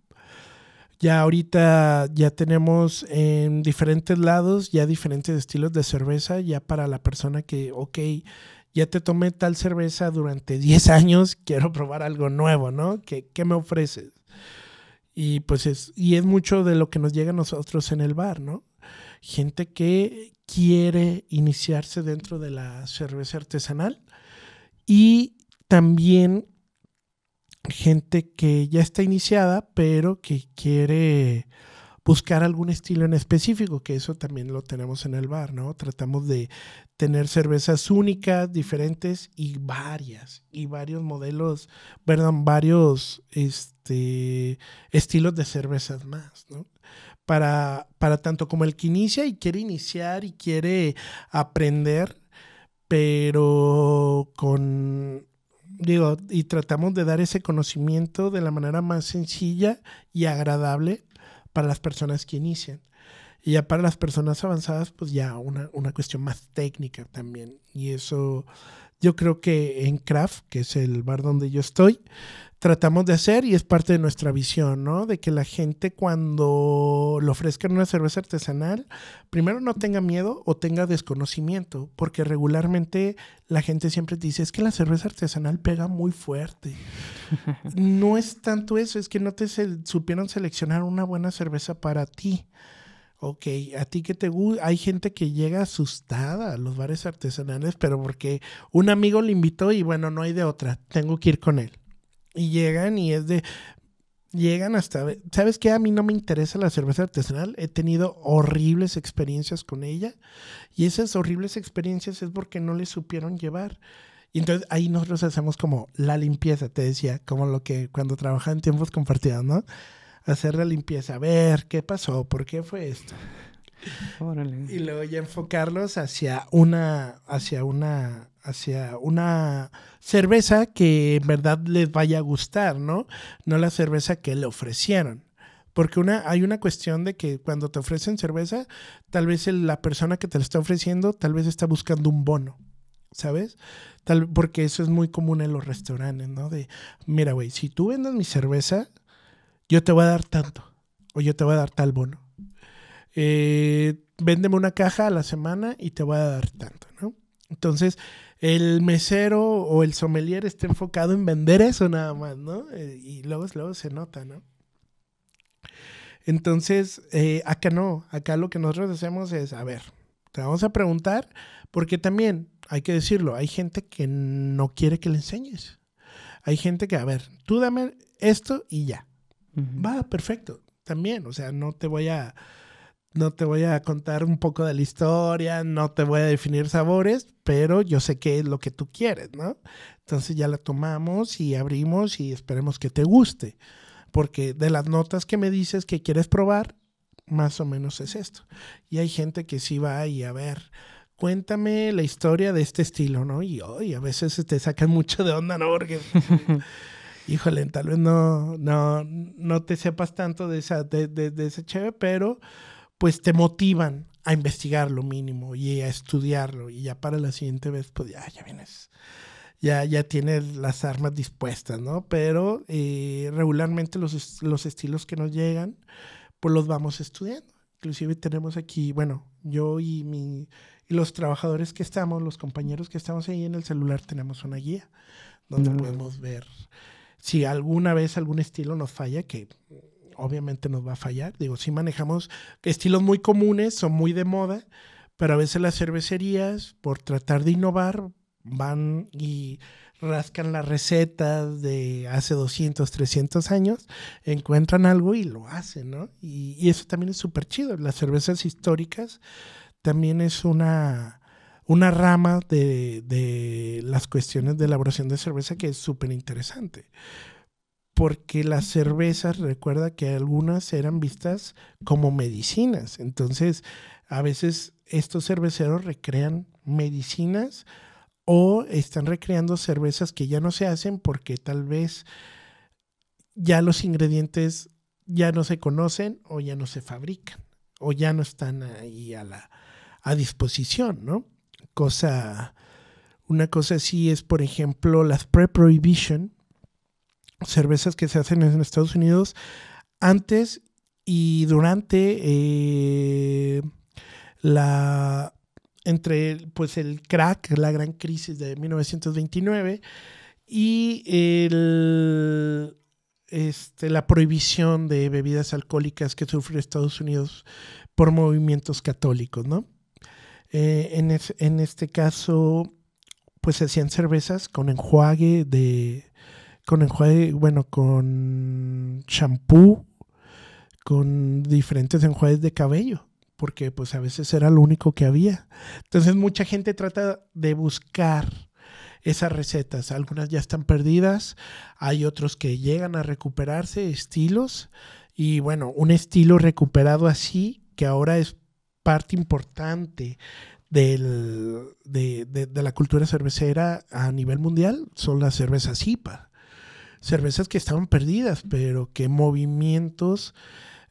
Ya ahorita ya tenemos en diferentes lados ya diferentes estilos de cerveza, ya para la persona que, ok, ya te tomé tal cerveza durante 10 años, quiero probar algo nuevo, ¿no? ¿Qué, qué me ofreces? Y pues es, y es mucho de lo que nos llega a nosotros en el bar, ¿no? Gente que quiere iniciarse dentro de la cerveza artesanal y también gente que ya está iniciada, pero que quiere buscar algún estilo en específico, que eso también lo tenemos en el bar, ¿no? Tratamos de tener cervezas únicas, diferentes y varias, y varios modelos, perdón, varios este, estilos de cervezas más, ¿no? Para, para tanto como el que inicia y quiere iniciar y quiere aprender, pero con digo, y tratamos de dar ese conocimiento de la manera más sencilla y agradable para las personas que inician. Y ya para las personas avanzadas, pues ya una, una cuestión más técnica también. Y eso yo creo que en Craft, que es el bar donde yo estoy, tratamos de hacer y es parte de nuestra visión, ¿no? De que la gente cuando le ofrezcan una cerveza artesanal, primero no tenga miedo o tenga desconocimiento, porque regularmente la gente siempre dice, es que la cerveza artesanal pega muy fuerte. no es tanto eso, es que no te supieron seleccionar una buena cerveza para ti. Ok, a ti que te gusta, hay gente que llega asustada a los bares artesanales, pero porque un amigo le invitó y bueno, no hay de otra, tengo que ir con él. Y llegan y es de, llegan hasta, ¿sabes qué? A mí no me interesa la cerveza artesanal, he tenido horribles experiencias con ella y esas horribles experiencias es porque no le supieron llevar. Y entonces ahí nosotros hacemos como la limpieza, te decía, como lo que cuando trabajaba en tiempos compartidos, ¿no? Hacer la limpieza, a ver qué pasó, por qué fue esto. Y luego ya enfocarlos hacia una, hacia una, hacia una cerveza que en verdad les vaya a gustar, ¿no? No la cerveza que le ofrecieron. Porque una, hay una cuestión de que cuando te ofrecen cerveza, tal vez la persona que te la está ofreciendo, tal vez está buscando un bono, ¿sabes? Tal, porque eso es muy común en los restaurantes, ¿no? De, mira, güey, si tú vendes mi cerveza, yo te voy a dar tanto, o yo te voy a dar tal bono. Eh, véndeme una caja a la semana y te voy a dar tanto, ¿no? Entonces, el mesero o el sommelier está enfocado en vender eso nada más, ¿no? Eh, y luego, luego se nota, ¿no? Entonces, eh, acá no, acá lo que nosotros hacemos es, a ver, te vamos a preguntar, porque también, hay que decirlo, hay gente que no quiere que le enseñes. Hay gente que, a ver, tú dame esto y ya. Va, perfecto, también, o sea, no te voy a no te voy a contar un poco de la historia, no te voy a definir sabores, pero yo sé qué es lo que tú quieres, ¿no? Entonces ya la tomamos y abrimos y esperemos que te guste. Porque de las notas que me dices que quieres probar, más o menos es esto. Y hay gente que sí va y a ver, cuéntame la historia de este estilo, ¿no? Y hoy a veces te sacan mucho de onda, ¿no? Porque, híjole, tal vez no, no, no te sepas tanto de, esa, de, de, de ese cheve, pero pues te motivan a investigar lo mínimo y a estudiarlo y ya para la siguiente vez pues ya, ya vienes, ya, ya tienes las armas dispuestas, ¿no? Pero eh, regularmente los, los estilos que nos llegan pues los vamos estudiando. Inclusive tenemos aquí, bueno, yo y, mi, y los trabajadores que estamos, los compañeros que estamos ahí en el celular tenemos una guía donde podemos ver si alguna vez algún estilo nos falla, que obviamente nos va a fallar. Digo, si manejamos estilos muy comunes, son muy de moda, pero a veces las cervecerías, por tratar de innovar, van y rascan las recetas de hace 200, 300 años, encuentran algo y lo hacen, ¿no? Y, eso también es súper chido. Las cervezas históricas también es una, una rama de, de las cuestiones de elaboración de cerveza que es súper interesante porque las cervezas, recuerda que algunas eran vistas como medicinas. Entonces, a veces estos cerveceros recrean medicinas o están recreando cervezas que ya no se hacen porque tal vez ya los ingredientes ya no se conocen o ya no se fabrican o ya no están ahí a la a disposición, ¿no? Cosa una cosa así es, por ejemplo, las pre-prohibition cervezas que se hacen en Estados Unidos antes y durante eh, la entre pues el crack, la gran crisis de 1929 y el, este, la prohibición de bebidas alcohólicas que sufre Estados Unidos por movimientos católicos, ¿no? Eh, en, en este caso, pues se hacían cervezas con enjuague de, con enjuague, bueno, con shampoo, con diferentes enjuagues de cabello, porque pues a veces era lo único que había. Entonces mucha gente trata de buscar esas recetas. Algunas ya están perdidas, hay otros que llegan a recuperarse, estilos, y bueno, un estilo recuperado así, que ahora es parte importante del, de, de, la cultura cervecera a nivel mundial, son las cervezas IPA cervezas que estaban perdidas, pero que movimientos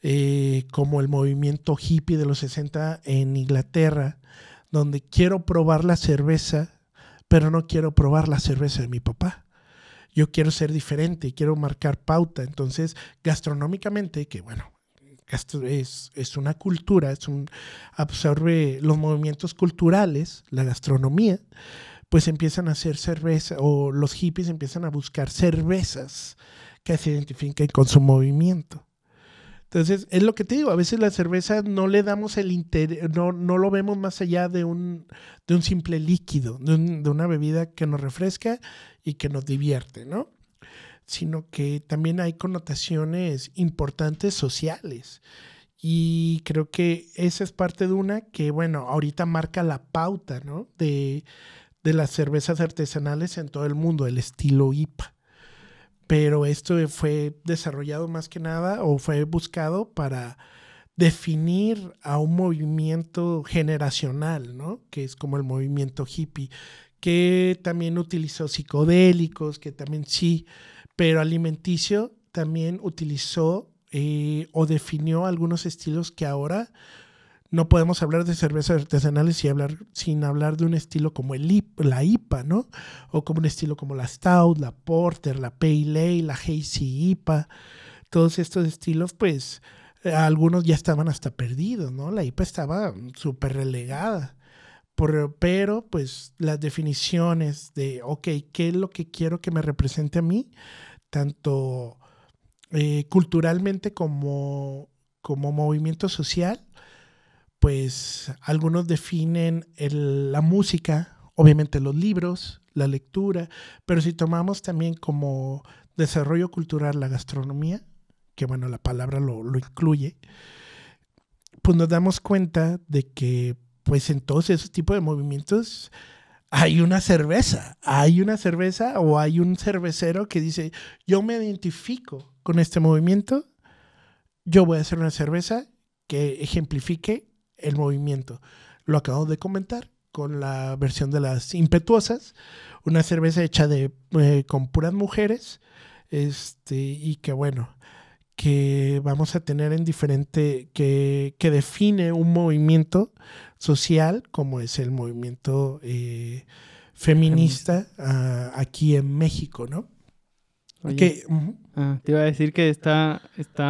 eh, como el movimiento hippie de los 60 en Inglaterra, donde quiero probar la cerveza, pero no quiero probar la cerveza de mi papá. Yo quiero ser diferente, quiero marcar pauta. Entonces, gastronómicamente, que bueno, es, es una cultura, es un, absorbe los movimientos culturales, la gastronomía, pues empiezan a hacer cerveza o los hippies empiezan a buscar cervezas que se identifiquen con su movimiento. Entonces, es lo que te digo, a veces la cerveza no le damos el interés, no, no lo vemos más allá de un, de un simple líquido, de, de, una bebida que nos refresca y que nos divierte, ¿no? Sino que también hay connotaciones importantes sociales. Y creo que esa es parte de una que, bueno, ahorita marca la pauta, ¿no? De, de las cervezas artesanales en todo el mundo, el estilo IPA pero esto fue desarrollado más que nada o fue buscado para definir a un movimiento generacional, ¿no? Que es como el movimiento hippie, que también utilizó psicodélicos, que también sí, pero alimenticio también utilizó eh, o definió algunos estilos que ahora no podemos hablar de cervezas artesanales hablar, sin hablar de un estilo como el la IPA, ¿no? O como un estilo como la Stout, la Porter, la Pale Ale, la Hazy IPA. Todos estos estilos, pues, eh, algunos ya estaban hasta perdidos, ¿no? La IPA estaba súper relegada. pero, pues, las definiciones de, ok, ¿qué es lo que quiero que me represente a mí? Tanto eh, culturalmente como, como movimiento social pues algunos definen la música, obviamente los libros, la lectura, pero si tomamos también como desarrollo cultural la gastronomía, que bueno, la palabra lo, incluye, pues nos damos cuenta de que pues en todos esos tipos de movimientos hay una cerveza, hay una cerveza o hay un cervecero que dice, yo me identifico con este movimiento, yo voy a hacer una cerveza que ejemplifique el movimiento. Lo acabo de comentar con la versión de las impetuosas, una cerveza hecha de, eh, con puras mujeres, este, y que bueno, que vamos a tener en diferente, que, que define un movimiento social como es el movimiento eh, feminista ah, aquí en México, ¿no? Ah, te iba a decir que está, está,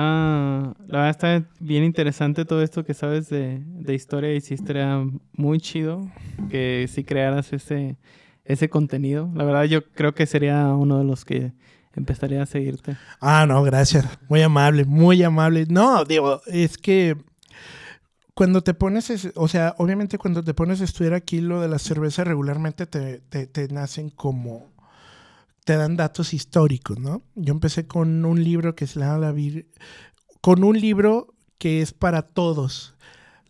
la verdad está bien interesante todo esto que sabes de, historia y si estaría muy chido que si crearas ese, ese contenido. La verdad yo creo que sería uno de los que empezaría a seguirte. Ah, no, gracias. Muy amable, muy amable. No, digo, es que cuando te pones, o sea, obviamente cuando te pones a estudiar aquí lo de la cerveza regularmente te, te nacen como te dan datos históricos, ¿no? Yo empecé con un libro que se llama La con un libro que es para todos,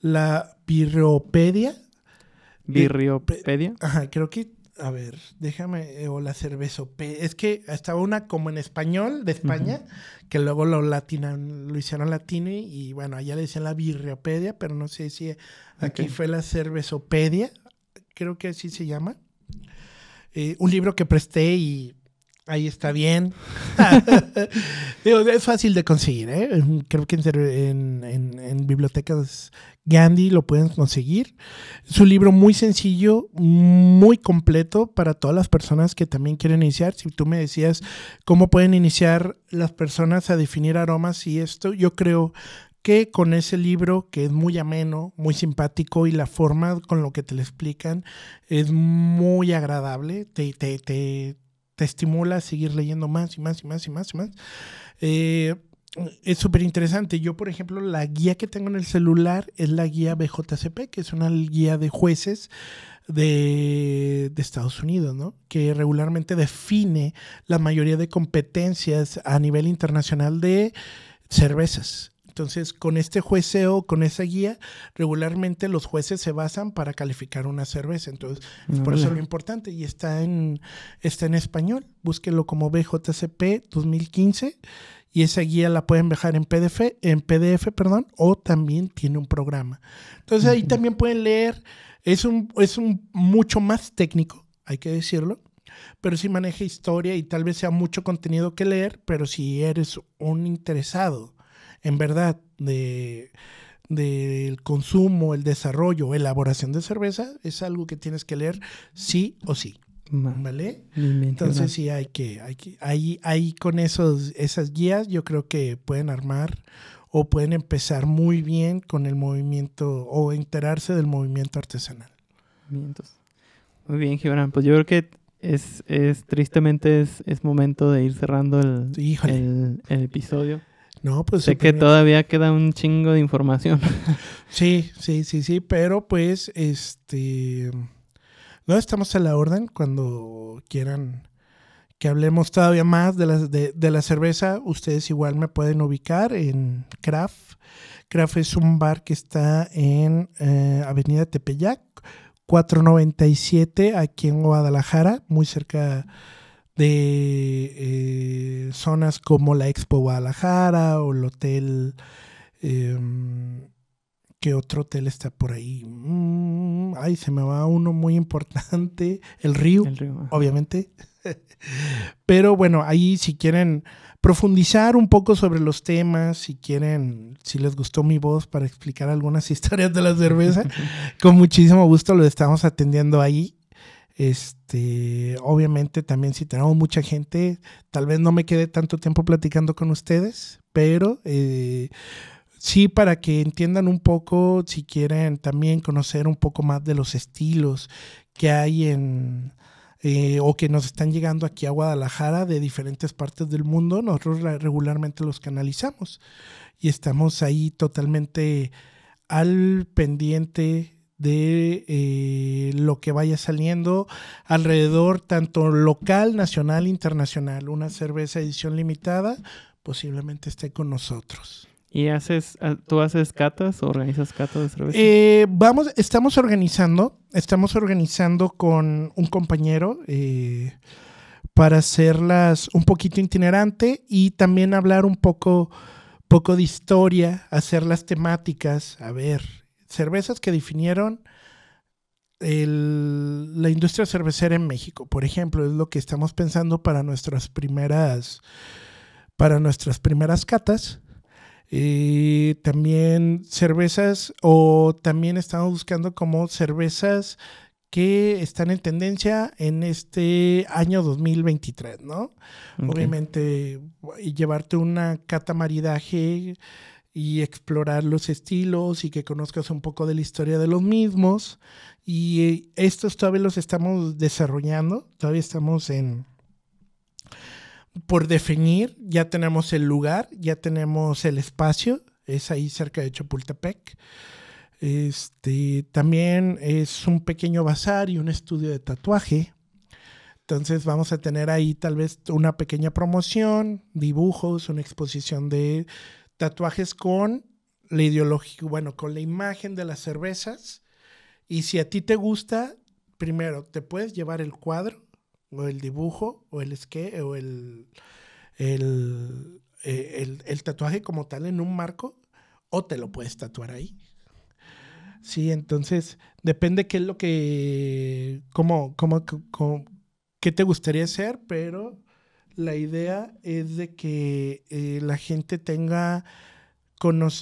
la Birropedia. ¿Birriopedia? Ajá, creo que, a ver, déjame, eh, o la cervezopedia. Es que estaba una como en español de España, que luego lo latinan, lo hicieron latino y bueno, allá le decían la Birriopedia, pero no sé si aquí fue la cervezopedia, creo que así se llama. Eh, un libro que presté y Ahí está bien. es fácil de conseguir, ¿eh? Creo que en, bibliotecas Gandhi lo pueden conseguir. Es un libro muy sencillo, muy completo para todas las personas que también quieren iniciar. Si tú me decías cómo pueden iniciar las personas a definir aromas y esto, yo creo que con ese libro que es muy ameno, muy simpático y la forma con lo que te lo explican es muy agradable, te, te, te, te estimula a seguir leyendo más y más y más y más y más. Eh, es súper interesante. Yo, por ejemplo, la guía que tengo en el celular es la guía BJCP, que es una guía de jueces de, de, Estados Unidos, ¿no? Que regularmente define la mayoría de competencias a nivel internacional de cervezas. Entonces, con este jueceo, con esa guía, regularmente los jueces se basan para calificar una cerveza. Entonces, por eso es lo importante. Y está en, está en español. Búsquelo como BJCP 2015. Y esa guía la pueden bajar en PDF, en PDF, perdón, o también tiene un programa. Entonces ahí también pueden leer. Es un, es un mucho más técnico, hay que decirlo pero sí maneja historia y tal vez sea mucho contenido que leer, pero si eres un interesado en verdad de del consumo, el desarrollo, elaboración de cerveza, es algo que tienes que leer sí o sí. ¿Vale? Entonces sí hay que, hay que, ahí, ahí con esos, esas guías yo creo que pueden armar o pueden empezar muy bien con el movimiento o enterarse del movimiento artesanal. Muy bien, Gibran. Pues yo creo que es, es tristemente es, es momento de ir cerrando el, el, el episodio. No, pues sé que todavía queda un chingo de información. sí, sí, sí, sí, pero pues este no estamos a la orden cuando quieran que hablemos todavía más de la, de, la cerveza. Ustedes igual me pueden ubicar en Craft. Craft es un bar que está en eh, Avenida Tepeyac, 497, aquí en Guadalajara, muy cerca de eh, zonas como la Expo Guadalajara o el hotel. Em, ¿Qué otro hotel está por ahí? Mm, ay, se me va uno muy importante. El Río, obviamente. Pero bueno, ahí si quieren profundizar un poco sobre los temas, si quieren, si les gustó mi voz para explicar algunas historias de la cerveza, con muchísimo gusto lo estamos atendiendo ahí. Este, obviamente también si tenemos mucha gente, tal vez no me quede tanto tiempo platicando con ustedes, pero eh, sí para que entiendan un poco, si quieren también conocer un poco más de los estilos que hay en eh, o que nos están llegando aquí a Guadalajara de diferentes partes del mundo, nosotros regularmente los canalizamos y estamos ahí totalmente al pendiente de eh, lo que vaya saliendo alrededor, tanto local, nacional, internacional. Una cerveza edición limitada posiblemente esté con nosotros. ¿Y haces, ah, tú haces catas, organizas catas de cerveza? Eh, vamos, estamos organizando, estamos organizando con un compañero eh, para hacerlas un poquito itinerante y también hablar un poco, poco de historia, hacer las temáticas, a ver, cervezas que definieron la industria cervecera en México, por ejemplo, es lo que estamos pensando para nuestras primeras, para nuestras primeras catas. y también cervezas, o también estamos buscando como cervezas que están en tendencia en este año 2023, ¿no? Obviamente, llevarte una cata maridaje y explorar los estilos y que conozcas un poco de la historia de los mismos. Y estos todavía los estamos desarrollando, todavía estamos en por definir, ya tenemos el lugar, ya tenemos el espacio, es ahí cerca de Chapultepec. Este, también es un pequeño bazar y un estudio de tatuaje. Entonces vamos a tener ahí tal vez una pequeña promoción, dibujos, una exposición de tatuajes con la ideología, bueno, con la imagen de las cervezas. Y si a ti te gusta, primero te puedes llevar el cuadro o el dibujo o el esque o el, el, eh, el, tatuaje como tal en un marco o te lo puedes tatuar ahí. Sí, entonces depende qué es lo que, cómo, cómo, cómo qué te gustaría hacer, pero la idea es de que eh, la gente tenga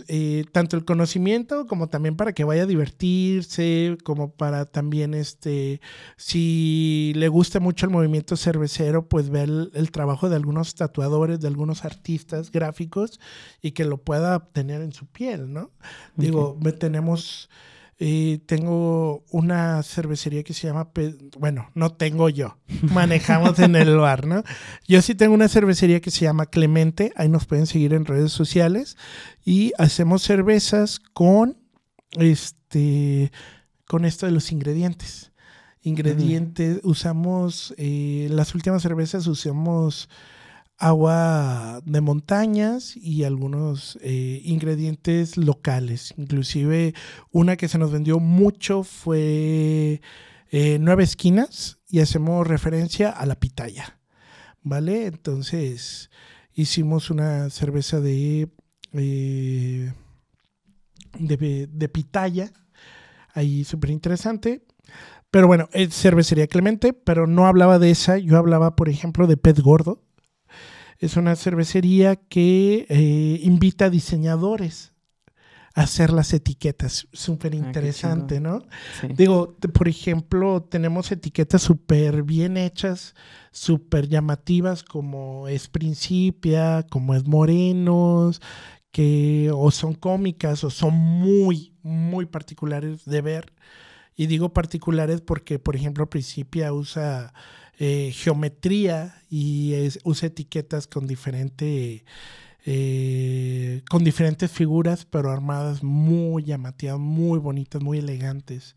eh, tanto el conocimiento como también para que vaya a divertirse, como para también, este, si le gusta mucho el movimiento cervecero, pues ver el, trabajo de algunos tatuadores, de algunos artistas gráficos y que lo pueda tener en su piel, ¿no? Digo, tenemos tengo una cervecería que se llama, bueno, no tengo yo, manejamos en el bar, ¿no? Yo sí tengo una cervecería que se llama Clemente, ahí nos pueden seguir en redes sociales y hacemos cervezas con, este, con esto de los ingredientes. Ingredientes, usamos, eh, las últimas cervezas usamos agua de montañas y algunos eh, ingredientes locales. Inclusive una que se nos vendió mucho fue eh, Nueve Esquinas y hacemos referencia a la pitaya. ¿Vale? Entonces hicimos una cerveza de, eh, de, de, pitaya. Ahí súper interesante. Pero bueno, es cervecería Clemente, pero no hablaba de esa. Yo hablaba, por ejemplo, de pez gordo es una cervecería que eh, invita a diseñadores a hacer las etiquetas. Súper ah, interesante, ¿no? Digo, por ejemplo, tenemos etiquetas súper bien hechas, súper llamativas, como es Principia, como es Morenos, que o son cómicas o son muy, muy particulares de ver. Y digo particulares porque, por ejemplo, Principia usa eh, geometría y usa etiquetas con diferente eh, con diferentes figuras, pero armadas muy llamativas, muy bonitas, muy elegantes.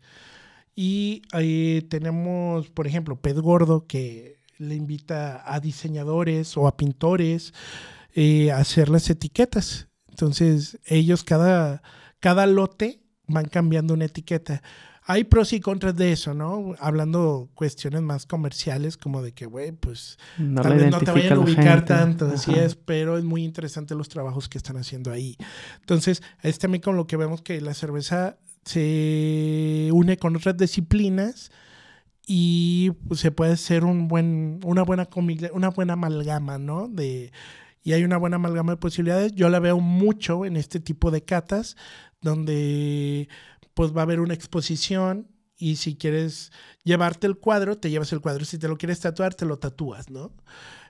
Y ahí tenemos, por ejemplo, Pez Gordo, que le invita a diseñadores o a pintores eh, a hacer las etiquetas. Entonces, ellos cada, cada lote van cambiando una etiqueta. Hay pros y contras de eso, ¿no? Hablando cuestiones más comerciales, como de que, güey, pues tal vez no te vayan a ubicar tanto, así es, pero es muy interesante los trabajos que están haciendo ahí. Entonces, es también con lo que vemos que la cerveza se une con otras disciplinas y pues, se puede hacer un buen, una buena una buena amalgama, ¿no? De, y hay una buena amalgama de posibilidades. Yo la veo mucho en este tipo de catas, donde pues va a haber una exposición y si quieres llevarte el cuadro, te llevas el cuadro. Si te lo quieres tatuar, te lo tatúas, ¿no?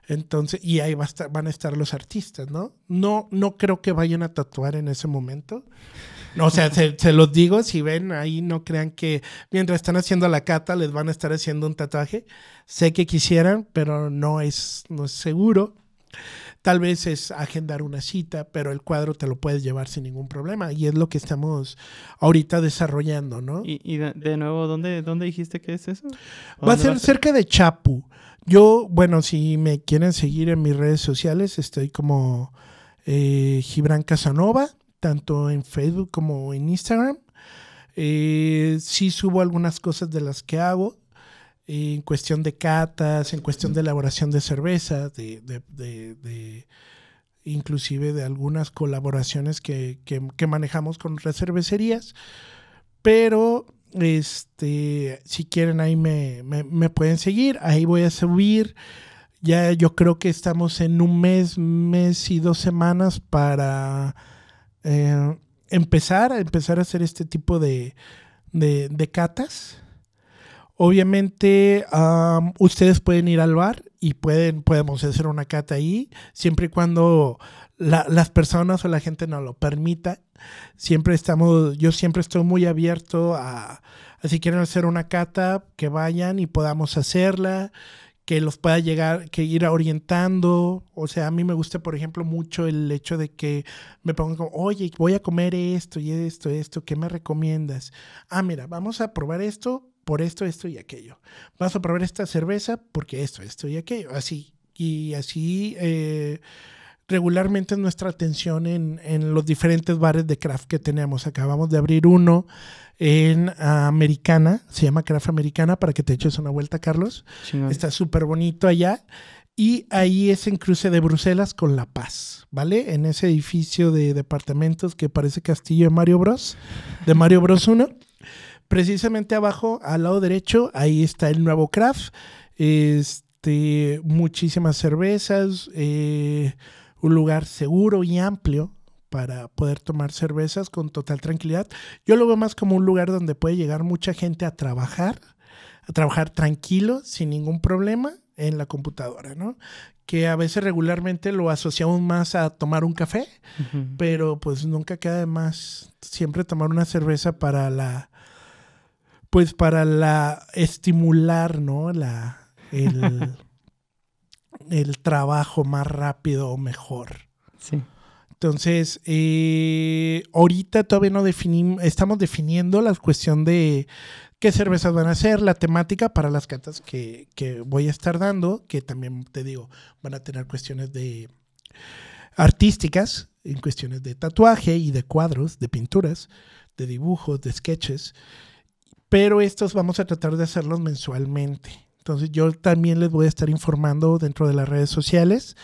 Entonces, y ahí va a estar, van a estar los artistas, ¿no? No, no creo que vayan a tatuar en ese momento. O sea, se, se, los digo, si ven ahí, no crean que mientras están haciendo la cata les van a estar haciendo un tatuaje. Sé que quisieran, pero no es, no es seguro. Tal vez es agendar una cita, pero el cuadro te lo puedes llevar sin ningún problema. Y es lo que estamos ahorita desarrollando, ¿no? Y, de, nuevo, ¿dónde, ¿dónde dijiste que es eso? Va a ser cerca de Chapu. Yo, bueno, si me quieren seguir en mis redes sociales, estoy como eh, Gibran Casanova, tanto en Facebook como en Instagram. Eh, sí subo algunas cosas de las que hago en cuestión de catas, en cuestión de elaboración de cerveza, de, de, inclusive de algunas colaboraciones que, manejamos con otras cervecerías. Pero este, si quieren ahí me, pueden seguir, ahí voy a subir. Ya yo creo que estamos en un mes, mes y dos semanas para eh, empezar, a empezar a hacer este tipo de, de catas Obviamente, ustedes pueden ir al bar y pueden, podemos hacer una cata ahí, siempre y cuando las personas o la gente nos lo permita. Siempre estamos, yo siempre estoy muy abierto a, a si quieren hacer una cata, que vayan y podamos hacerla que los pueda llegar, que ir orientando. O sea, a mí me gusta, por ejemplo, mucho el hecho de que me pongan como, oye, voy a comer esto y esto, esto, ¿qué me recomiendas? Ah, mira, vamos a probar esto, por esto, esto y aquello. Vas a probar esta cerveza porque esto, esto y aquello. Así. Y así eh, regularmente nuestra atención en, en, los diferentes bares de craft que tenemos. Acabamos de abrir uno en Americana, se llama Craft Americana, para que te eches una vuelta, Carlos. Está súper bonito allá. Y ahí es en cruce de Bruselas con La Paz, ¿vale? En ese edificio de departamentos que parece castillo de Mario Bros. De Mario Bros 1 precisamente abajo, al lado derecho, ahí está el nuevo craft. Este, muchísimas cervezas, eh, un lugar seguro y amplio para poder tomar cervezas con total tranquilidad. Yo lo veo más como un lugar donde puede llegar mucha gente a trabajar, a trabajar tranquilo, sin ningún problema en la computadora, ¿no? Que a veces regularmente lo asociamos más a tomar un café, pero pues nunca queda de más siempre tomar una cerveza para la pues para la estimular, ¿no? La, el, el trabajo más rápido o mejor. Sí. Entonces, eh, ahorita todavía no definimos, estamos definiendo la cuestión de qué cervezas van a ser, la temática para las catas que, que voy a estar dando, que también te digo, van a tener cuestiones de artísticas, en cuestiones de tatuaje y de cuadros, de pinturas, de dibujos, de sketches pero estos vamos a tratar de hacerlos mensualmente. Entonces yo también les voy a estar informando dentro de las redes sociales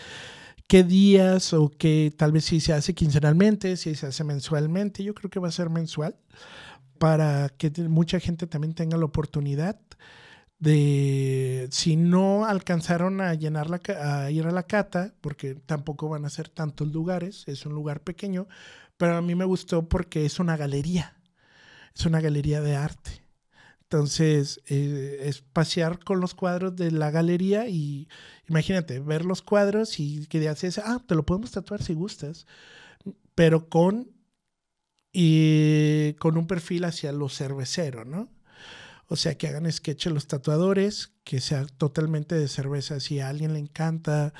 qué días o qué tal vez si se hace quincenalmente, si se hace mensualmente. Yo creo que va a ser mensual para que mucha gente también tenga la oportunidad de, si no alcanzaron a llenar la, a ir a la cata, porque tampoco van a ser tantos lugares, es un lugar pequeño, pero a mí me gustó porque es una galería, es una galería de arte. Entonces, eh, es pasear con los cuadros de la galería y imagínate, ver los cuadros y que haces, ah, te lo podemos tatuar si gustas, pero con, y con un perfil hacia lo cervecero, ¿no? O sea, que hagan sketch los tatuadores, que sea totalmente de cerveza. Si a alguien le encanta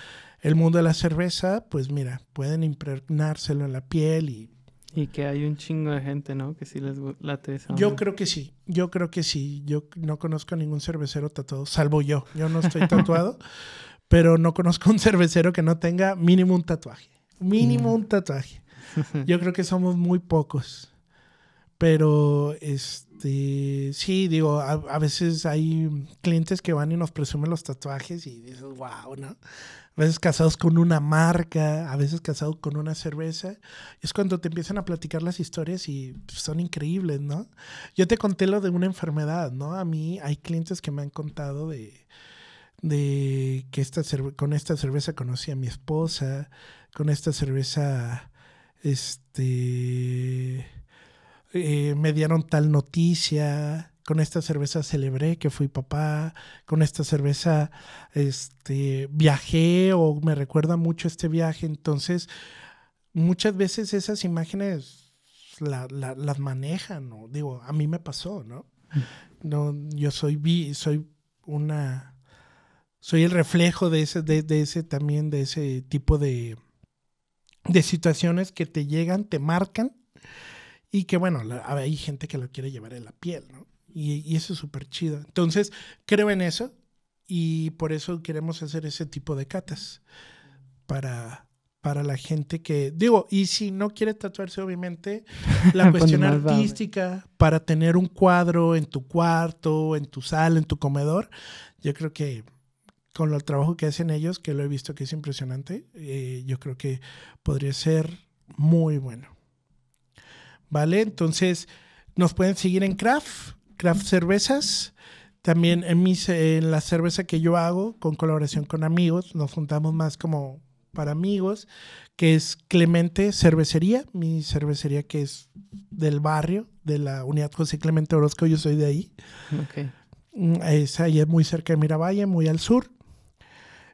el mundo de la cerveza, pues mira, pueden impregnárselo en la piel y... Y que hay un chingo de gente, ¿no? Que sí les late esa Yo creo que sí, yo creo que sí. Yo no conozco a ningún cervecero tatuado, salvo yo. Yo no estoy tatuado, pero no conozco un cervecero que no tenga mínimo un tatuaje. Mínimo un tatuaje. Yo creo que somos muy pocos. Pero, este, sí, digo, a, veces hay clientes que van y nos presumen los tatuajes y dices, wow, ¿no? A veces casados con una marca, a veces casados con una cerveza. Es cuando te empiezan a platicar las historias y pues, son increíbles, ¿no? Yo te conté lo de una enfermedad, ¿no? A mí hay clientes que me han contado de, de que esta con esta cerveza conocí a mi esposa, con esta cerveza, este eh, me dieron tal noticia, con esta cerveza celebré que fui papá, con esta cerveza este, viajé o me recuerda mucho este viaje. Entonces, muchas veces esas imágenes las manejan, ¿no? digo, a mí me pasó, ¿no? no yo soy, vi, soy una, soy el reflejo de ese, de, de ese también, de ese tipo de, de situaciones que te llegan, te marcan y que bueno, hay gente que lo quiere llevar en la piel, ¿no? Y, eso es súper chido. Entonces, creo en eso y por eso queremos hacer ese tipo de catas para, para la gente que, digo, y si no quiere tatuarse, obviamente, la cuestión artística, para tener un cuadro en tu cuarto, en tu sala, en tu comedor, yo creo que con el trabajo que hacen ellos, que lo he visto que es impresionante, eh, yo creo que podría ser muy bueno. ¿vale? Entonces, nos pueden seguir en Craft, Craft Cervezas. También en, mis, en la cerveza que yo hago, con colaboración con amigos, nos juntamos más como para amigos, que es Clemente Cervecería, mi cervecería que es del barrio, de la unidad José Clemente Orozco, yo soy de ahí. Okay. Mm, es ahí es muy cerca de Miravalle, muy al sur.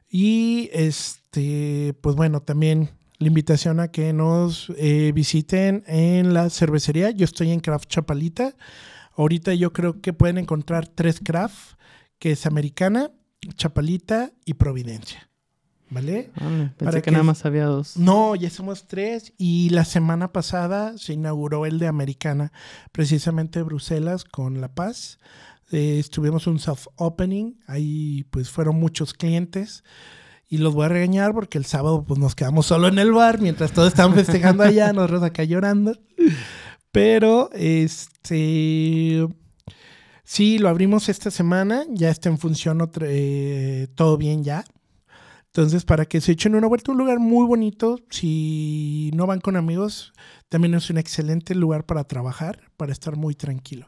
Y este, pues bueno, también la invitación a que nos eh, visiten en la cervecería. Yo estoy en Craft Chapalita. Ahorita yo creo que pueden encontrar tres craft, que es Americana, Chapalita y Providencia. ¿Vale? pensé que, nada más había dos. No, ya somos tres. Y la semana pasada se inauguró el de Americana, precisamente Bruselas con La Paz. Eh, estuvimos un soft opening, ahí pues fueron muchos clientes y los voy a regañar porque el sábado pues nos quedamos solo en el bar mientras todos estaban festejando allá, nosotros acá llorando. Pero este sí, lo abrimos esta semana, ya está en función eh, todo bien ya. Entonces, para que se echen una vuelta, un lugar muy bonito. Si no van con amigos, también es un excelente lugar para trabajar, para estar muy tranquilo.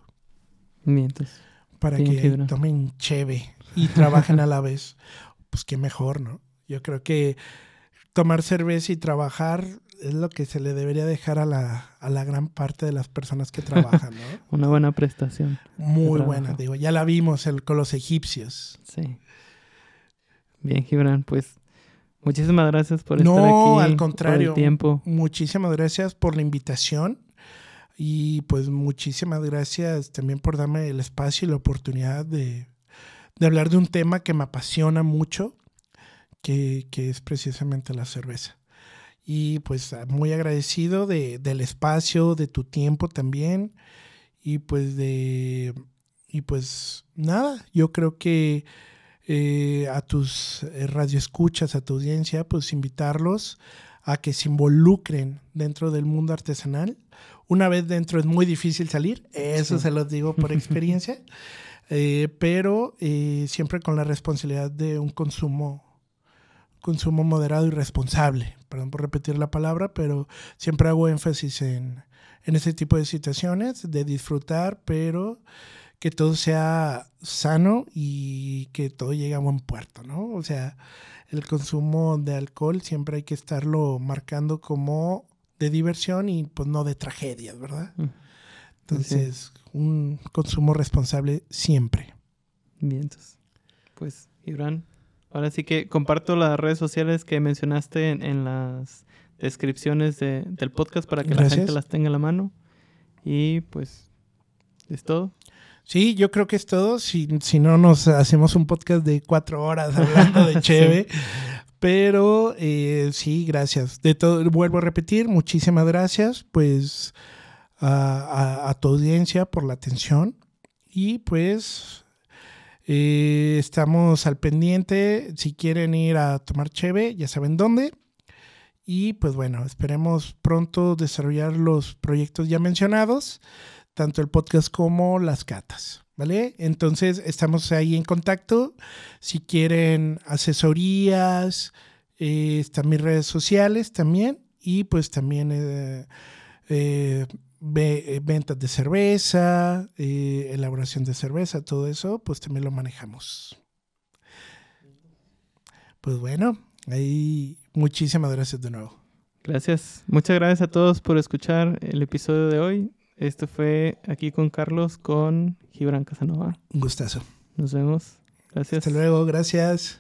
Mientras. Para que tomen cheve y trabajen a la vez. Pues qué mejor, ¿no? Yo creo que tomar cerveza y trabajar es lo que se le debería dejar a la, a la gran parte de las personas que trabajan, ¿no? Una buena prestación. Muy buena, digo, ya la vimos el, con los egipcios. Sí. Bien, Gibran, pues muchísimas gracias por estar aquí. No, al contrario. tiempo. Muchísimas gracias por la invitación y pues muchísimas gracias también por darme el espacio y la oportunidad de, de hablar de un tema que me apasiona mucho que, es precisamente la cerveza. Y pues muy agradecido de, del espacio, de tu tiempo también. Y pues de... Y pues nada, yo creo que eh, a tus eh, radioescuchas, a tu audiencia, pues invitarlos a que se involucren dentro del mundo artesanal. Una vez dentro es muy difícil salir, eso se los digo por experiencia, eh, pero siempre con la responsabilidad de un consumo consumo moderado y responsable. Perdón por repetir la palabra, pero siempre hago énfasis en, en ese tipo de situaciones, de disfrutar, pero que todo sea sano y que todo llegue a buen puerto, ¿no? O sea, el consumo de alcohol siempre hay que estarlo marcando como de diversión y pues no de tragedias, ¿verdad? Mm. Entonces, un consumo responsable siempre. Bien, entonces, pues, Irán, Ahora sí que comparto las redes sociales que mencionaste en, las descripciones del podcast para que la gente las tenga a la mano. Y pues, ¿es todo? Sí, yo creo que es todo. Si, si no nos hacemos un podcast de cuatro horas hablando de Cheve. Pero eh, sí, gracias. De todo, vuelvo a repetir, muchísimas gracias, pues, a, tu audiencia por la atención. Y pues, eh, estamos al pendiente. Si quieren ir a tomar cheve, ya saben dónde. Y pues bueno, esperemos pronto desarrollar los proyectos ya mencionados, tanto el podcast como las catas. ¿Vale? Entonces estamos ahí en contacto. Si quieren asesorías, eh, están mis redes sociales también. Y pues también eh, eh, ventas de cerveza, elaboración de cerveza, todo eso, pues también lo manejamos. Pues bueno, ahí Muchísimas gracias de nuevo. Gracias. Muchas gracias a todos por escuchar el episodio de hoy. Esto fue aquí con Carlos, con Gibran Casanova. Un gustazo. Nos vemos. Gracias. Hasta luego. Gracias.